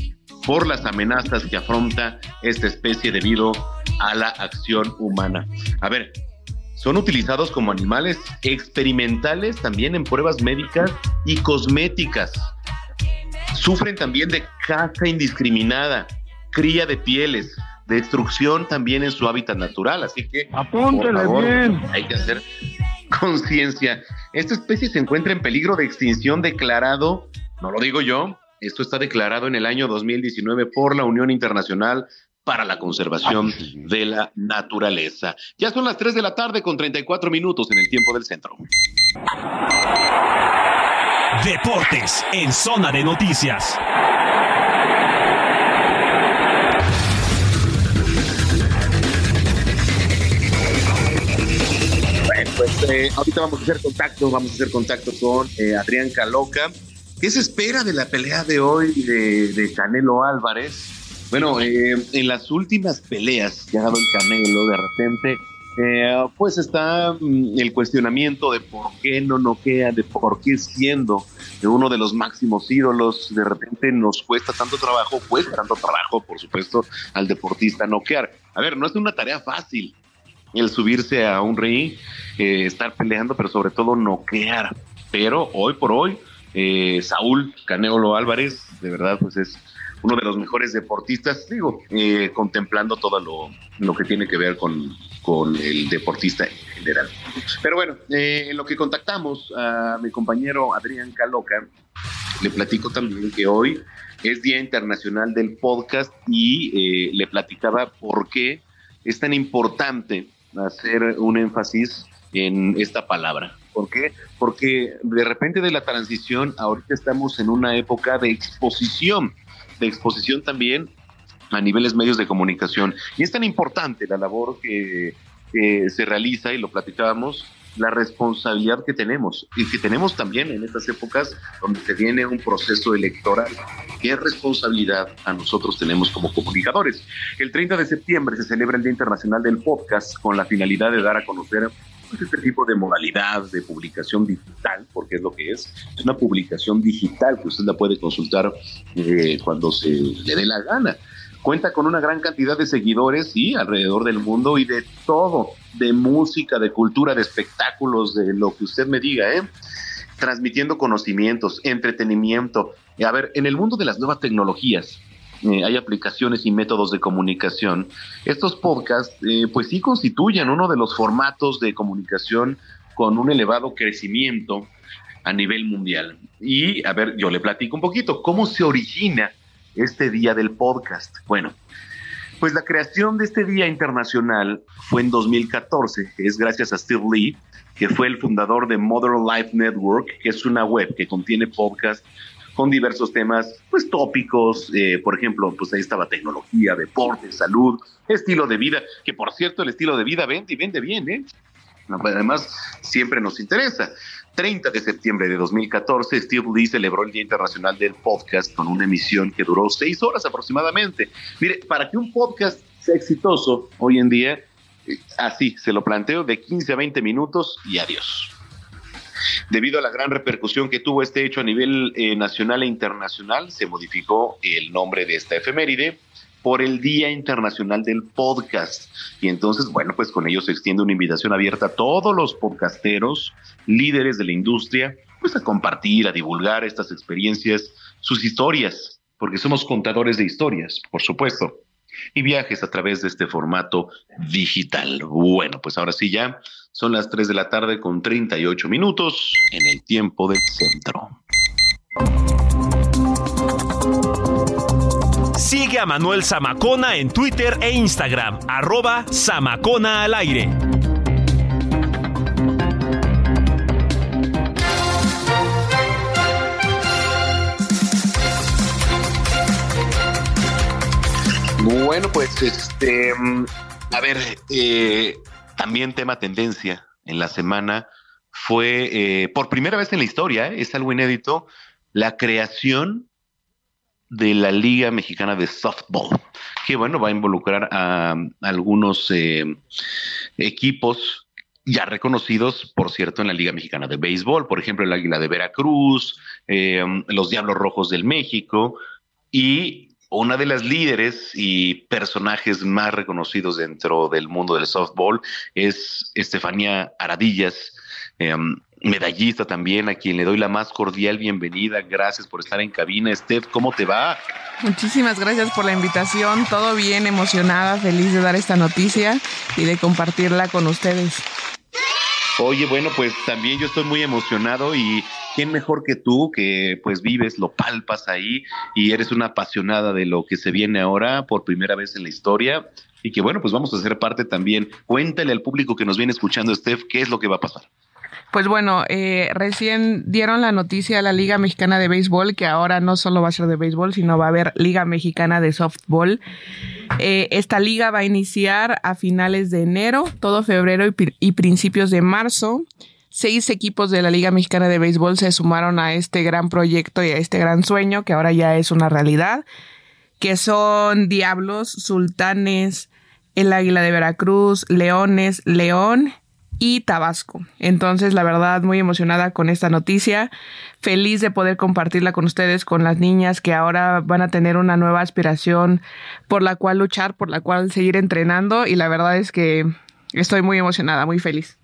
[SPEAKER 9] por las amenazas que afronta esta especie debido a la acción humana. A ver, son utilizados como animales experimentales también en pruebas médicas y cosméticas. Sufren también de caza indiscriminada, cría de pieles, destrucción también en su hábitat natural. Así que
[SPEAKER 16] Apúntele bien.
[SPEAKER 9] hay que hacer conciencia. Esta especie se encuentra en peligro de extinción declarado, no lo digo yo, esto está declarado en el año 2019 por la Unión Internacional para la conservación de la naturaleza. Ya son las 3 de la tarde con 34 minutos en el tiempo del centro.
[SPEAKER 2] Deportes en zona de noticias.
[SPEAKER 9] Bueno, pues eh, ahorita vamos a hacer contacto, vamos a hacer contacto con eh, Adrián Caloca. ¿Qué se espera de la pelea de hoy de, de Canelo Álvarez? Bueno, eh, en las últimas peleas que ha dado el Canelo, de repente, eh, pues está mm, el cuestionamiento de por qué no noquea, de por qué siendo uno de los máximos ídolos, de repente nos cuesta tanto trabajo, cuesta tanto trabajo, por supuesto, al deportista noquear. A ver, no es una tarea fácil el subirse a un ring, eh, estar peleando, pero sobre todo noquear. Pero hoy por hoy, eh, Saúl Canelo Álvarez, de verdad, pues es uno de los mejores deportistas, digo, eh, contemplando todo lo, lo, que tiene que ver con, con, el deportista en general. Pero bueno, eh, en lo que contactamos a mi compañero Adrián Caloca, le platico también que hoy es Día Internacional del Podcast y eh, le platicaba por qué es tan importante hacer un énfasis en esta palabra. ¿Por qué? Porque de repente de la transición, ahorita estamos en una época de exposición de exposición también a niveles medios de comunicación. Y es tan importante la labor que, que se realiza, y lo platicábamos, la responsabilidad que tenemos y que tenemos también en estas épocas donde se viene un proceso electoral. ¿Qué responsabilidad a nosotros tenemos como comunicadores? El 30 de septiembre se celebra el Día Internacional del Podcast con la finalidad de dar a conocer este tipo de modalidad de publicación digital, porque es lo que es, es una publicación digital que usted la puede consultar eh, cuando se le dé la gana. Cuenta con una gran cantidad de seguidores, y alrededor del mundo y de todo, de música, de cultura, de espectáculos, de lo que usted me diga, ¿eh? Transmitiendo conocimientos, entretenimiento. A ver, en el mundo de las nuevas tecnologías, eh, hay aplicaciones y métodos de comunicación. Estos podcasts, eh, pues sí constituyen uno de los formatos de comunicación con un elevado crecimiento a nivel mundial. Y, a ver, yo le platico un poquito, ¿cómo se origina este día del podcast? Bueno, pues la creación de este día internacional fue en 2014, es gracias a Steve Lee, que fue el fundador de Modern Life Network, que es una web que contiene podcasts con diversos temas, pues tópicos, eh, por ejemplo, pues ahí estaba tecnología, deporte, salud, estilo de vida, que por cierto el estilo de vida vende y vende bien, ¿eh? Además, siempre nos interesa. 30 de septiembre de 2014, Steve Lee celebró el Día Internacional del Podcast con una emisión que duró seis horas aproximadamente. Mire, para que un podcast sea exitoso hoy en día, eh, así se lo planteo, de 15 a 20 minutos y adiós. Debido a la gran repercusión que tuvo este hecho a nivel eh, nacional e internacional, se modificó el nombre de esta efeméride por el Día Internacional del Podcast. Y entonces, bueno, pues con ello se extiende una invitación abierta a todos los podcasteros, líderes de la industria, pues a compartir, a divulgar estas experiencias, sus historias, porque somos contadores de historias, por supuesto, y viajes a través de este formato digital. Bueno, pues ahora sí ya son las 3 de la tarde con 38 minutos en el tiempo del centro.
[SPEAKER 2] Sigue a Manuel Zamacona en Twitter e Instagram, arroba Zamacona al aire.
[SPEAKER 9] Bueno, pues este, a ver, eh, también tema tendencia en la semana fue, eh, por primera vez en la historia, eh, es algo inédito, la creación de la Liga Mexicana de Softball, que bueno, va a involucrar a, algunos eh, equipos ya reconocidos, por cierto, en la Liga Mexicana de Béisbol, por ejemplo, el Águila de Veracruz, eh, los Diablos Rojos del México, y una de las líderes y personajes más reconocidos dentro del mundo del softball es Estefanía Aradillas, eh, medallista también, a quien le doy la más cordial bienvenida. Gracias por estar en cabina. Steph, ¿cómo te va?
[SPEAKER 18] Muchísimas gracias por la invitación. Todo bien, emocionada, feliz de dar esta noticia y de compartirla con ustedes.
[SPEAKER 9] Oye, bueno, pues también yo estoy muy emocionado y quién mejor que tú que pues vives, lo palpas ahí y eres una apasionada de lo que se viene ahora por primera vez en la historia y que bueno, pues vamos a ser parte también. Cuéntale al público que nos viene escuchando, Steph, qué es lo que va a pasar.
[SPEAKER 18] Pues bueno, eh, recién dieron la noticia a la Liga Mexicana de Béisbol que ahora no solo va a ser de béisbol, sino va a haber Liga Mexicana de Softball. Eh, esta liga va a iniciar a finales de enero, todo febrero y, y principios de marzo. Seis equipos de la Liga Mexicana de Béisbol se sumaron a este gran proyecto y a este gran sueño que ahora ya es una realidad, que son Diablos, Sultanes, el Águila de Veracruz, Leones, León y Tabasco. Entonces, la verdad, muy emocionada con esta noticia, feliz de poder compartirla con ustedes, con las niñas que ahora van a tener una nueva aspiración por la cual luchar, por la cual seguir entrenando y la verdad es que estoy muy emocionada, muy feliz.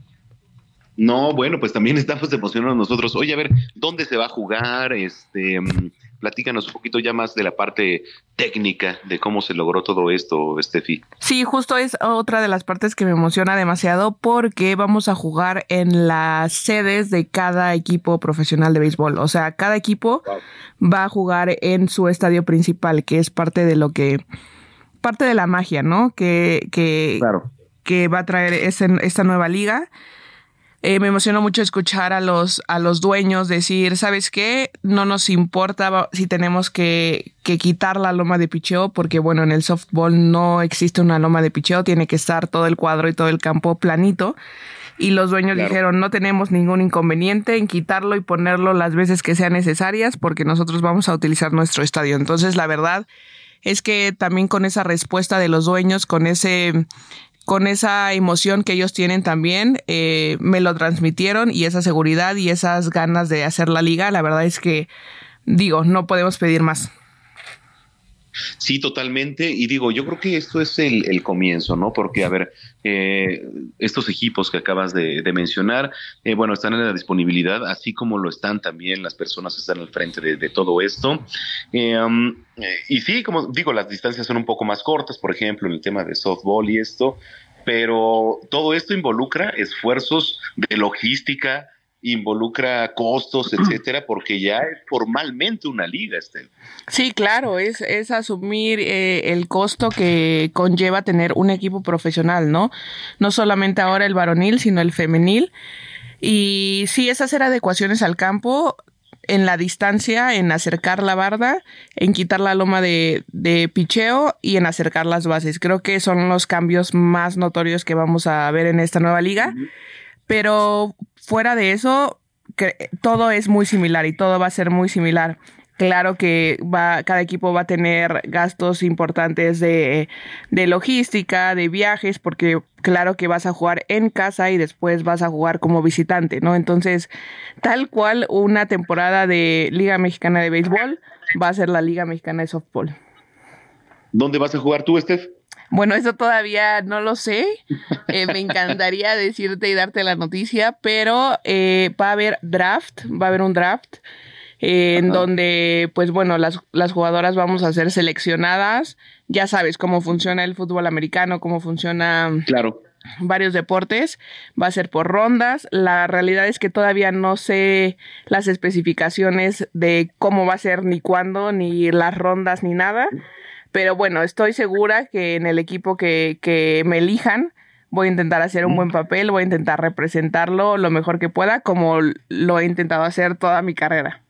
[SPEAKER 9] No, bueno, pues también estamos emocionados nosotros. Oye, a ver, ¿dónde se va a jugar? Este, platícanos un poquito ya más de la parte técnica de cómo se logró todo esto, Steffi.
[SPEAKER 18] Sí, justo es otra de las partes que me emociona demasiado porque vamos a jugar en las sedes de cada equipo profesional de béisbol. O sea, cada equipo va a jugar en su estadio principal, que es parte de lo que, parte de la magia, ¿no? Que, que, que va a traer esta nueva liga. Eh, me emocionó mucho escuchar a los, a los dueños decir, ¿sabes qué? No nos importa si tenemos que, que quitar la loma de picheo, porque bueno, en el softball no existe una loma de picheo, tiene que estar todo el cuadro y todo el campo planito. Y los dueños dijeron, no tenemos ningún inconveniente en quitarlo y ponerlo las veces que sean necesarias, porque nosotros vamos a utilizar nuestro estadio. Entonces, la verdad es que también con esa respuesta de los dueños, con ese con esa emoción que ellos tienen también, eh, me lo transmitieron y esa seguridad y esas ganas de hacer la liga, la verdad es que digo, no podemos pedir más.
[SPEAKER 9] Sí, totalmente. Y digo, yo creo que esto es el, comienzo, ¿no? Porque, a ver, eh, estos equipos que acabas de, mencionar, eh, bueno, están en la disponibilidad, así como lo están también las personas que están al frente de, todo esto. Eh, um, y sí, como digo, las distancias son un poco más cortas, por ejemplo, en el tema de softball y esto, pero todo esto involucra esfuerzos de logística, involucra costos, etcétera, porque ya es formalmente una liga, este.
[SPEAKER 18] Sí, claro, es, es asumir eh, el costo que conlleva tener un equipo profesional, ¿no? No solamente ahora el varonil, sino el femenil. Y sí, es hacer adecuaciones al campo en la distancia, en acercar la barda, en quitar la loma de, de picheo y en acercar las bases. Creo que son los cambios más notorios que vamos a ver en esta nueva liga. Pero fuera de eso, todo es muy similar y todo va a ser muy similar. Claro que va, cada equipo va a tener gastos importantes de, de, logística, de viajes, porque claro que vas a jugar en casa y después vas a jugar como visitante, ¿no? Entonces, tal cual una temporada de Liga Mexicana de Béisbol va a ser la Liga Mexicana de Softball.
[SPEAKER 9] ¿Dónde vas a jugar tú, Steph?
[SPEAKER 18] Bueno, eso todavía no lo sé. Eh, me encantaría decirte y darte la noticia, pero eh, va a haber draft, va a haber un draft en donde, pues bueno, las, las jugadoras vamos a ser seleccionadas. Ya sabes cómo funciona el fútbol americano, cómo funciona.
[SPEAKER 9] Claro.
[SPEAKER 18] Varios deportes, va a ser por rondas. La realidad es que todavía no sé las especificaciones de cómo va a ser, ni cuándo, ni las rondas, ni nada. Pero bueno, estoy segura que en el equipo que, que me elijan, voy a intentar hacer un buen papel, voy a intentar representarlo lo mejor que pueda, como lo he intentado hacer toda mi carrera.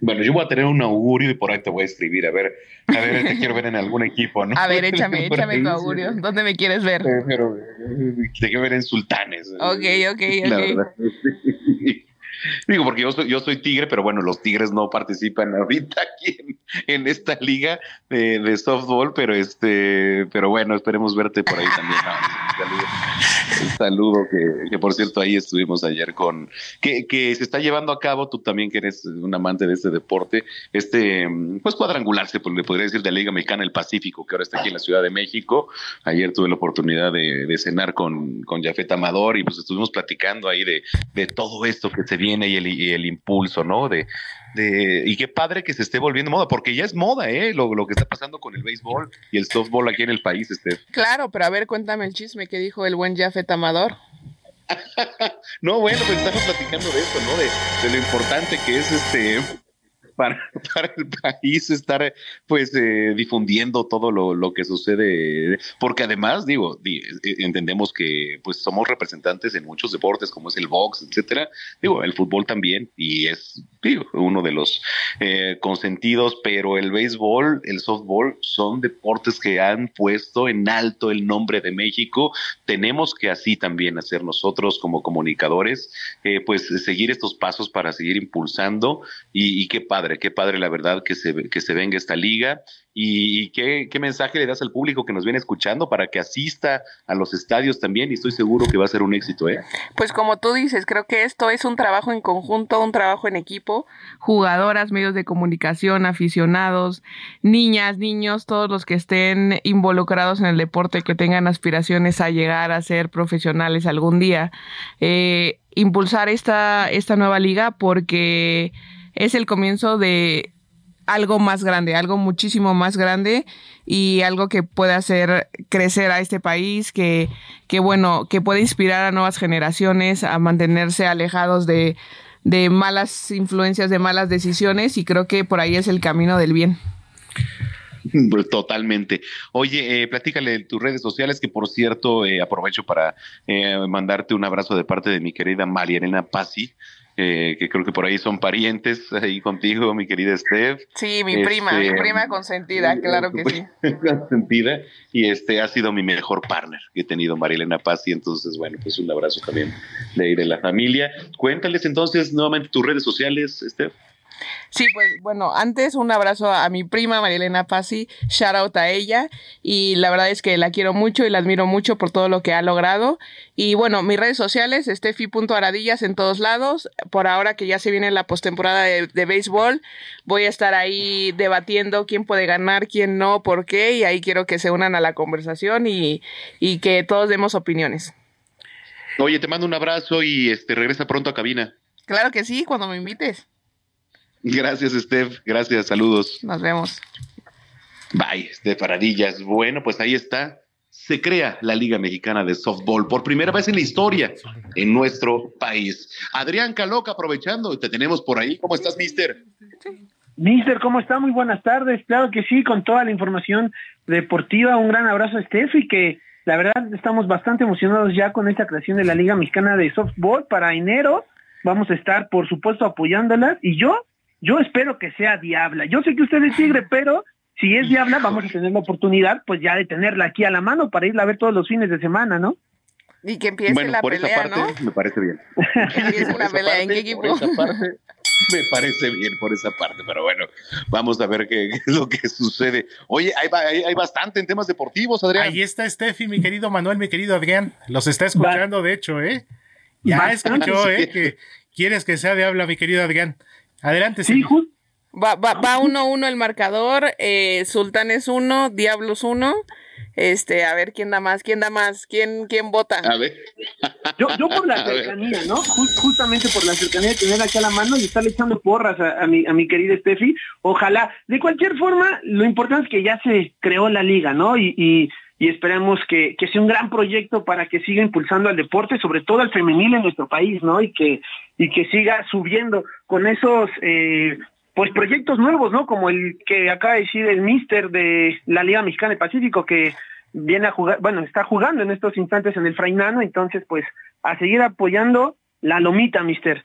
[SPEAKER 9] Bueno, yo voy a tener un augurio y por ahí te voy a escribir. A ver, a ver, te quiero ver en algún equipo, ¿no?
[SPEAKER 18] A ver, échame, échame tu augurio. ¿Dónde me quieres ver?
[SPEAKER 9] te quiero ver en Sultanes.
[SPEAKER 18] Ok, ok, ok.
[SPEAKER 9] Digo, porque yo soy, yo soy tigre, pero bueno, los tigres no participan ahorita aquí en, esta liga de, de, softball, pero este, pero bueno, esperemos verte por ahí también. un saludo, que, que, por cierto ahí estuvimos ayer con, que, que se está llevando a cabo, tú también que eres un amante de este deporte, este, pues cuadrangularse, pues le podría decir de la Liga Mexicana del Pacífico, que ahora está aquí en la Ciudad de México. Ayer tuve la oportunidad de, de cenar con, con Jafet Amador y pues estuvimos platicando ahí de, de todo esto que se viene y el, y el impulso, ¿no? De, de, y qué padre que se esté volviendo moda, porque ya es moda, ¿eh? Lo, lo, que está pasando con el béisbol y el softball aquí en el país, este.
[SPEAKER 18] Claro, pero a ver, cuéntame el chisme que dijo el buen Jafet Amador.
[SPEAKER 9] no, bueno, pues estamos platicando de eso, ¿no? De, de lo importante que es este para, el país estar pues eh, difundiendo todo lo, lo, que sucede, porque además, digo, di, eh, entendemos que pues somos representantes en muchos deportes como es el box, etcétera, digo, el fútbol también, y es uno de los eh, consentidos, pero el béisbol, el softball son deportes que han puesto en alto el nombre de México, tenemos que así también hacer nosotros como comunicadores, eh, pues seguir estos pasos para seguir impulsando y, y qué padre qué padre la verdad que se, que se venga esta liga y, qué, mensaje le das al público que nos viene escuchando para que asista a los estadios también y estoy seguro que va a ser un éxito. ¿eh?
[SPEAKER 18] Pues como tú dices, creo que esto es un trabajo en conjunto, un trabajo en equipo, jugadoras, medios de comunicación, aficionados, niñas, niños, todos los que estén involucrados en el deporte, que tengan aspiraciones a llegar a ser profesionales algún día. Eh, impulsar esta, esta nueva liga porque es el comienzo de algo más grande, algo muchísimo más grande y algo que puede hacer crecer a este país, que, que bueno, que puede inspirar a nuevas generaciones a mantenerse alejados de, de malas influencias, de malas decisiones y creo que por ahí es el camino del bien.
[SPEAKER 9] Totalmente. Oye, eh, platícale tus redes sociales, que por cierto, eh, aprovecho para eh, mandarte un abrazo de parte de mi querida María Elena Pasi, eh, que creo que por ahí son parientes ahí contigo, mi querida Steph.
[SPEAKER 18] Sí, mi prima, mi este, prima consentida, claro que sí.
[SPEAKER 9] consentida, y este ha sido mi mejor partner que he tenido, Marilena Paz, y entonces, bueno, pues un abrazo también de, de la familia. Cuéntales entonces nuevamente tus redes sociales, Steph.
[SPEAKER 18] Sí, pues bueno, antes un abrazo a mi prima Marilena Pasi, shout out a ella y la verdad es que la quiero mucho y la admiro mucho por todo lo que ha logrado. Y bueno, mis redes sociales, estefi.aradillas en todos lados. Por ahora que ya se viene la postemporada de, de béisbol, voy a estar ahí debatiendo quién puede ganar, quién no, por qué y ahí quiero que se unan a la conversación y, y que todos demos opiniones.
[SPEAKER 9] Oye, te mando un abrazo y este regresa pronto a cabina.
[SPEAKER 18] Claro que sí, cuando me invites.
[SPEAKER 9] Gracias, Steph. Gracias, saludos.
[SPEAKER 18] Nos vemos.
[SPEAKER 9] Bye, Steph Aradillas. Bueno, pues ahí está. Se crea la Liga Mexicana de Softball por primera vez en la historia en nuestro país. Adrián Caloca, aprovechando, te tenemos por ahí. ¿Cómo estás, mister?
[SPEAKER 19] Mister, ¿cómo está? Muy buenas tardes. Claro que sí, con toda la información deportiva. Un gran abrazo a Steph y que la verdad estamos bastante emocionados ya con esta creación de la Liga Mexicana de Softball para enero. Vamos a estar, por supuesto, apoyándolas y yo yo espero que sea Diabla. Yo sé que usted es Tigre, pero si es Diabla, vamos a tener la oportunidad, pues ya de tenerla aquí a la mano para irla a ver todos los fines de semana, ¿no?
[SPEAKER 18] Y que empiece
[SPEAKER 9] bueno,
[SPEAKER 18] la
[SPEAKER 9] por
[SPEAKER 18] pelea,
[SPEAKER 9] esa parte
[SPEAKER 18] ¿no?
[SPEAKER 9] me parece bien.
[SPEAKER 18] Que empiece
[SPEAKER 9] Por
[SPEAKER 18] la
[SPEAKER 9] esa
[SPEAKER 18] pelea. ¿En
[SPEAKER 9] parte,
[SPEAKER 18] qué equipo?
[SPEAKER 9] Por esa parte me parece bien por esa parte, pero bueno, vamos a ver qué, qué es lo que sucede. Oye, hay, hay, hay bastante en temas deportivos, Adrián.
[SPEAKER 1] Ahí está Steffi, mi querido Manuel, mi querido Adrián. Los está escuchando, de hecho, ¿eh? Ya
[SPEAKER 19] Bastante.
[SPEAKER 1] escuchó, ¿eh? Que quieres que sea de habla, mi querido Adrián. Adelante,
[SPEAKER 19] Sí, ju-
[SPEAKER 18] Va, va, va 1-1 el marcador, eh, Sultanes 1, Diablos 1. Este, a ver quién da más, quién da más, quién, quién vota.
[SPEAKER 9] A ver.
[SPEAKER 19] Yo, yo por la cercanía, ¿no? Ju- justamente por la cercanía de tener aquí a la mano y estarle echando porras a, a mi, a mi querida Steffi. Ojalá. De cualquier forma, lo importante es que ya se creó la liga, ¿no? Y, y, y esperemos que, que sea un gran proyecto para que siga impulsando al deporte, sobre todo al femenil en nuestro país, ¿no? Y que, y que siga subiendo con esos... Eh, pues proyectos nuevos, ¿no? Como el que acaba de decir el mister de la Liga Mexicana del Pacífico, que viene a jugar, bueno, está jugando en estos instantes en el Frainano, entonces pues a seguir apoyando la lomita, mister.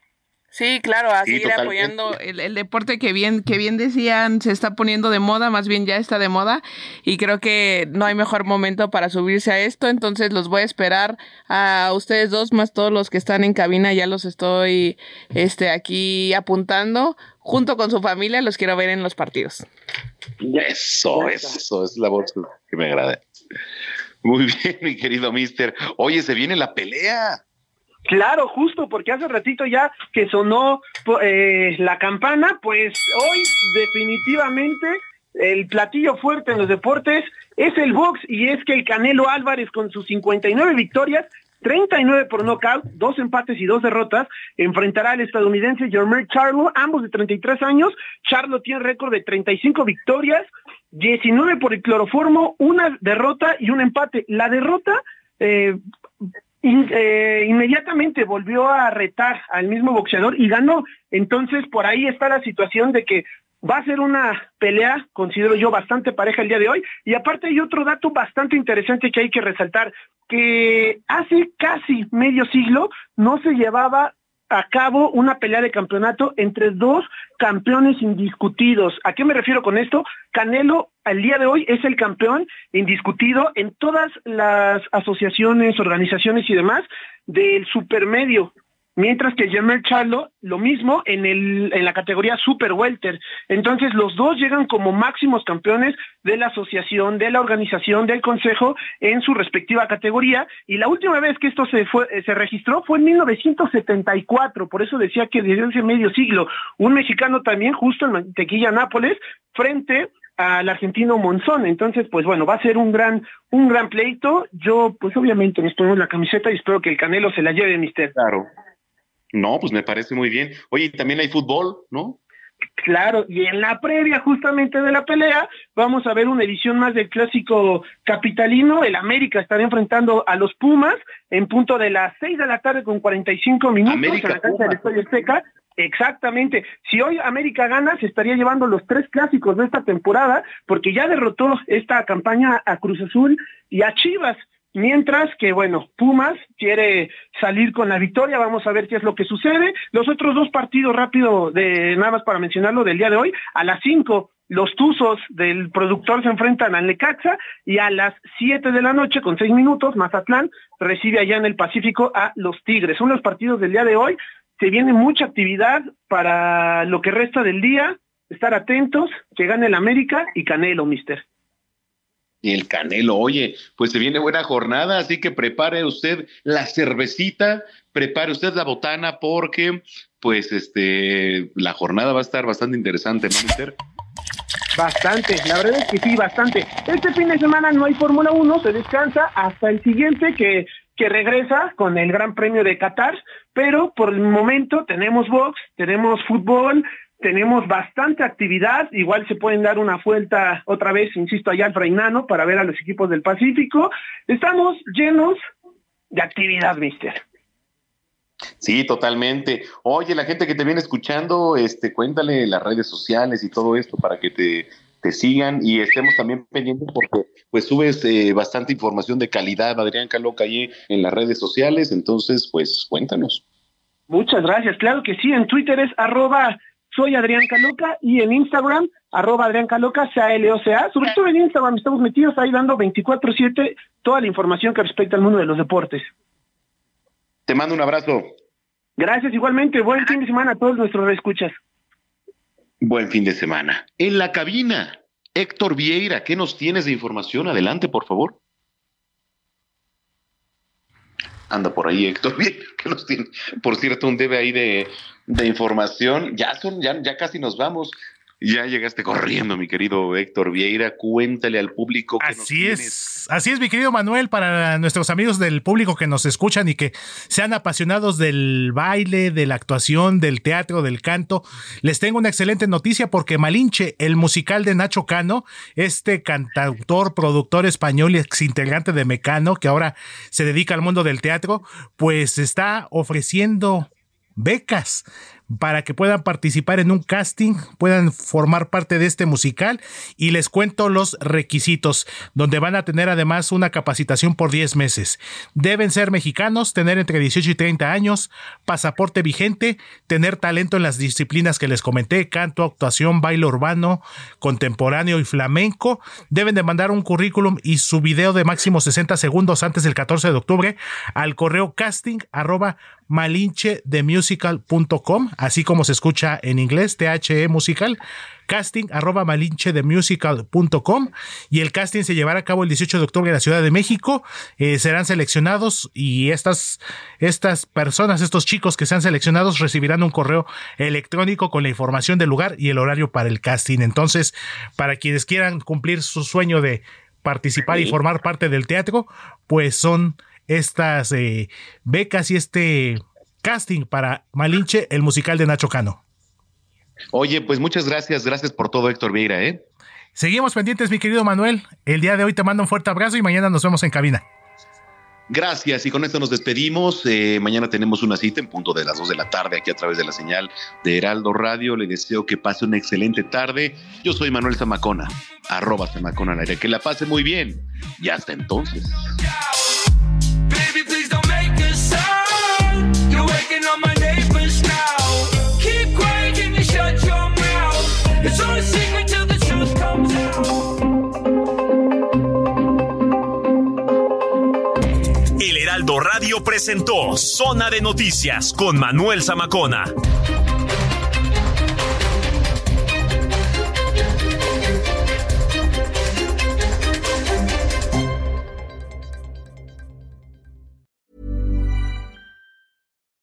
[SPEAKER 18] Sí, claro, a
[SPEAKER 19] Sí,
[SPEAKER 18] seguir
[SPEAKER 19] totalmente.
[SPEAKER 18] apoyando el, el deporte que bien, que bien decían, se está poniendo de moda, más bien ya está de moda, y creo que no hay mejor momento para subirse a esto, entonces los voy a esperar a ustedes dos, más todos los que están en cabina, ya los estoy este aquí apuntando, junto con su familia, los quiero ver en los partidos.
[SPEAKER 9] Eso, eso es la voz que me agrada. Muy bien, mi querido mister. Oye, se viene la pelea.
[SPEAKER 19] Claro, justo porque hace ratito ya que sonó eh, la campana, pues hoy definitivamente el platillo fuerte en los deportes es el box y es que el Canelo Álvarez con sus 59 victorias, 39 por nocaut, dos empates y dos derrotas, enfrentará al estadounidense Jermel Charlo, ambos de 33 años. Charlo tiene récord de 35 victorias, 19 por el cloroformo, una derrota y un empate. La derrota eh, eh, inmediatamente volvió a retar al mismo boxeador y ganó. Entonces, por ahí está la situación de que va a ser una pelea, considero yo, bastante pareja el día de hoy. Y aparte hay otro dato bastante interesante que hay que resaltar, que hace casi medio siglo no se llevaba a cabo una pelea de campeonato entre dos campeones indiscutidos. ¿A qué me refiero con esto? Canelo al día de hoy es el campeón indiscutido en todas las asociaciones, organizaciones y demás del supermedio. Mientras que Jermel Charlo, lo mismo en, el, en la categoría Super Welter. Entonces, los dos llegan como máximos campeones de la asociación, de la organización, del consejo en su respectiva categoría. Y la última vez que esto se, fue, eh, se registró fue en 1974. Por eso decía que desde hace medio siglo, un mexicano también, justo en Mantequilla, Nápoles, frente al argentino Monzón. Entonces, pues bueno, va a ser un gran, un gran pleito. Yo, pues obviamente, nos ponemos la camiseta y espero que el Canelo se la lleve, mister.
[SPEAKER 9] Claro. No, pues me parece muy bien. Oye, y también hay fútbol, ¿no?
[SPEAKER 19] Claro, y en la previa justamente de la pelea vamos a ver una edición más del clásico capitalino. El América estará enfrentando a los Pumas en punto de las 6 de la tarde con 45 minutos
[SPEAKER 9] América,
[SPEAKER 19] en la cancha del. Estadio Azteca. Exactamente. Si hoy América gana, se estaría llevando los tres clásicos de esta temporada, porque ya derrotó esta campaña a Cruz Azul y a Chivas. Mientras que, bueno, Pumas quiere salir con la victoria, vamos a ver qué es lo que sucede. Los otros dos partidos rápido, de nada más para mencionarlo, del día de hoy, a las 5 los Tuzos del productor se enfrentan al Necaxa y a las 7 de la noche, con 6 minutos, Mazatlán recibe allá en el Pacífico a los Tigres. Son los partidos del día de hoy. Se viene mucha actividad para lo que resta del día. Estar atentos, que gane el América y Canelo, mister.
[SPEAKER 9] El Canelo, oye, pues se viene buena jornada, así que prepare usted la cervecita, prepare usted la botana, porque pues este la jornada va a estar bastante interesante, ¿no?
[SPEAKER 19] Bastante, la verdad es que sí, bastante. Este fin de semana no hay Fórmula 1, se descansa hasta el siguiente que, que regresa con el Gran Premio de Qatar, pero por el momento tenemos box, tenemos fútbol, tenemos bastante actividad, igual se pueden dar una vuelta otra vez, insisto, allá al Frainano para ver a los equipos del Pacífico. Estamos llenos de actividad, mister.
[SPEAKER 9] Sí, totalmente. Oye, la gente que te viene escuchando, este, cuéntale las redes sociales y todo esto para que te, te sigan y estemos también pendientes porque pues subes eh, bastante información de calidad, Adrián Caloca, ahí en las redes sociales, entonces pues cuéntanos.
[SPEAKER 19] Muchas gracias, claro que sí, en Twitter es arroba soy Adrián Caloca y en Instagram arroba Adrián Caloca, C-A-L-O-C-A. Sobre todo en Instagram estamos metidos ahí dando 24-7 toda la información que respecta al mundo de los deportes.
[SPEAKER 9] Te mando un abrazo.
[SPEAKER 19] Gracias, igualmente. Buen fin de semana a todos nuestros escuchas.
[SPEAKER 9] Buen fin de semana. En la cabina, Héctor Vieira, ¿qué nos tienes de información? Adelante, por favor. Anda por ahí Héctor ¿qué nos tiene? Por cierto, un debe ahí de, de información. Ya son, ya, ya casi nos vamos. Ya llegaste corriendo, mi querido Héctor Vieira. Cuéntale al público que
[SPEAKER 1] Así es, así es, mi querido Manuel, para nuestros amigos del público que nos escuchan y que sean apasionados del baile, de la actuación, del teatro, del canto. Les tengo una excelente noticia porque Malinche, el musical de Nacho Cano, este cantautor, productor español y exintegrante de Mecano, que ahora se dedica al mundo del teatro, pues está ofreciendo becas para que puedan participar en un casting, puedan formar parte de este musical y les cuento los requisitos, donde van a tener además una capacitación por 10 meses. Deben ser mexicanos, tener entre 18 y 30 años, pasaporte vigente, tener talento en las disciplinas que les comenté, canto, actuación, baile urbano, contemporáneo y flamenco. Deben de mandar un currículum y su video de máximo 60 segundos antes del 14 de octubre al correo casting arroba malinchedemusical.com, así como se escucha en inglés, THE musical, casting arroba malinchedemusical.com y el casting se llevará a cabo el 18 de octubre en la Ciudad de México. Eh, serán seleccionados y estas, estas personas, estos chicos que sean seleccionados recibirán un correo electrónico con la información del lugar y el horario para el casting. Entonces, para quienes quieran cumplir su sueño de participar y formar parte del teatro, pues son estas eh, becas y este casting para Malinche, el musical de Nacho Cano.
[SPEAKER 9] Oye, pues muchas gracias, gracias por todo, Héctor Vieira, ¿eh?
[SPEAKER 1] Seguimos pendientes, mi querido Manuel. El día de hoy te mando un fuerte abrazo y mañana nos vemos en cabina.
[SPEAKER 9] Gracias y con esto nos despedimos. Eh, mañana tenemos una cita en punto de las 2 de la tarde aquí a través de la señal de Heraldo Radio. Le deseo que pase una excelente tarde. Yo soy Manuel Zamacona, arroba Zamacona al aire. Que la pase muy bien y hasta entonces.
[SPEAKER 2] El Heraldo Radio presentó Zona de Noticias con Manuel Zamacona.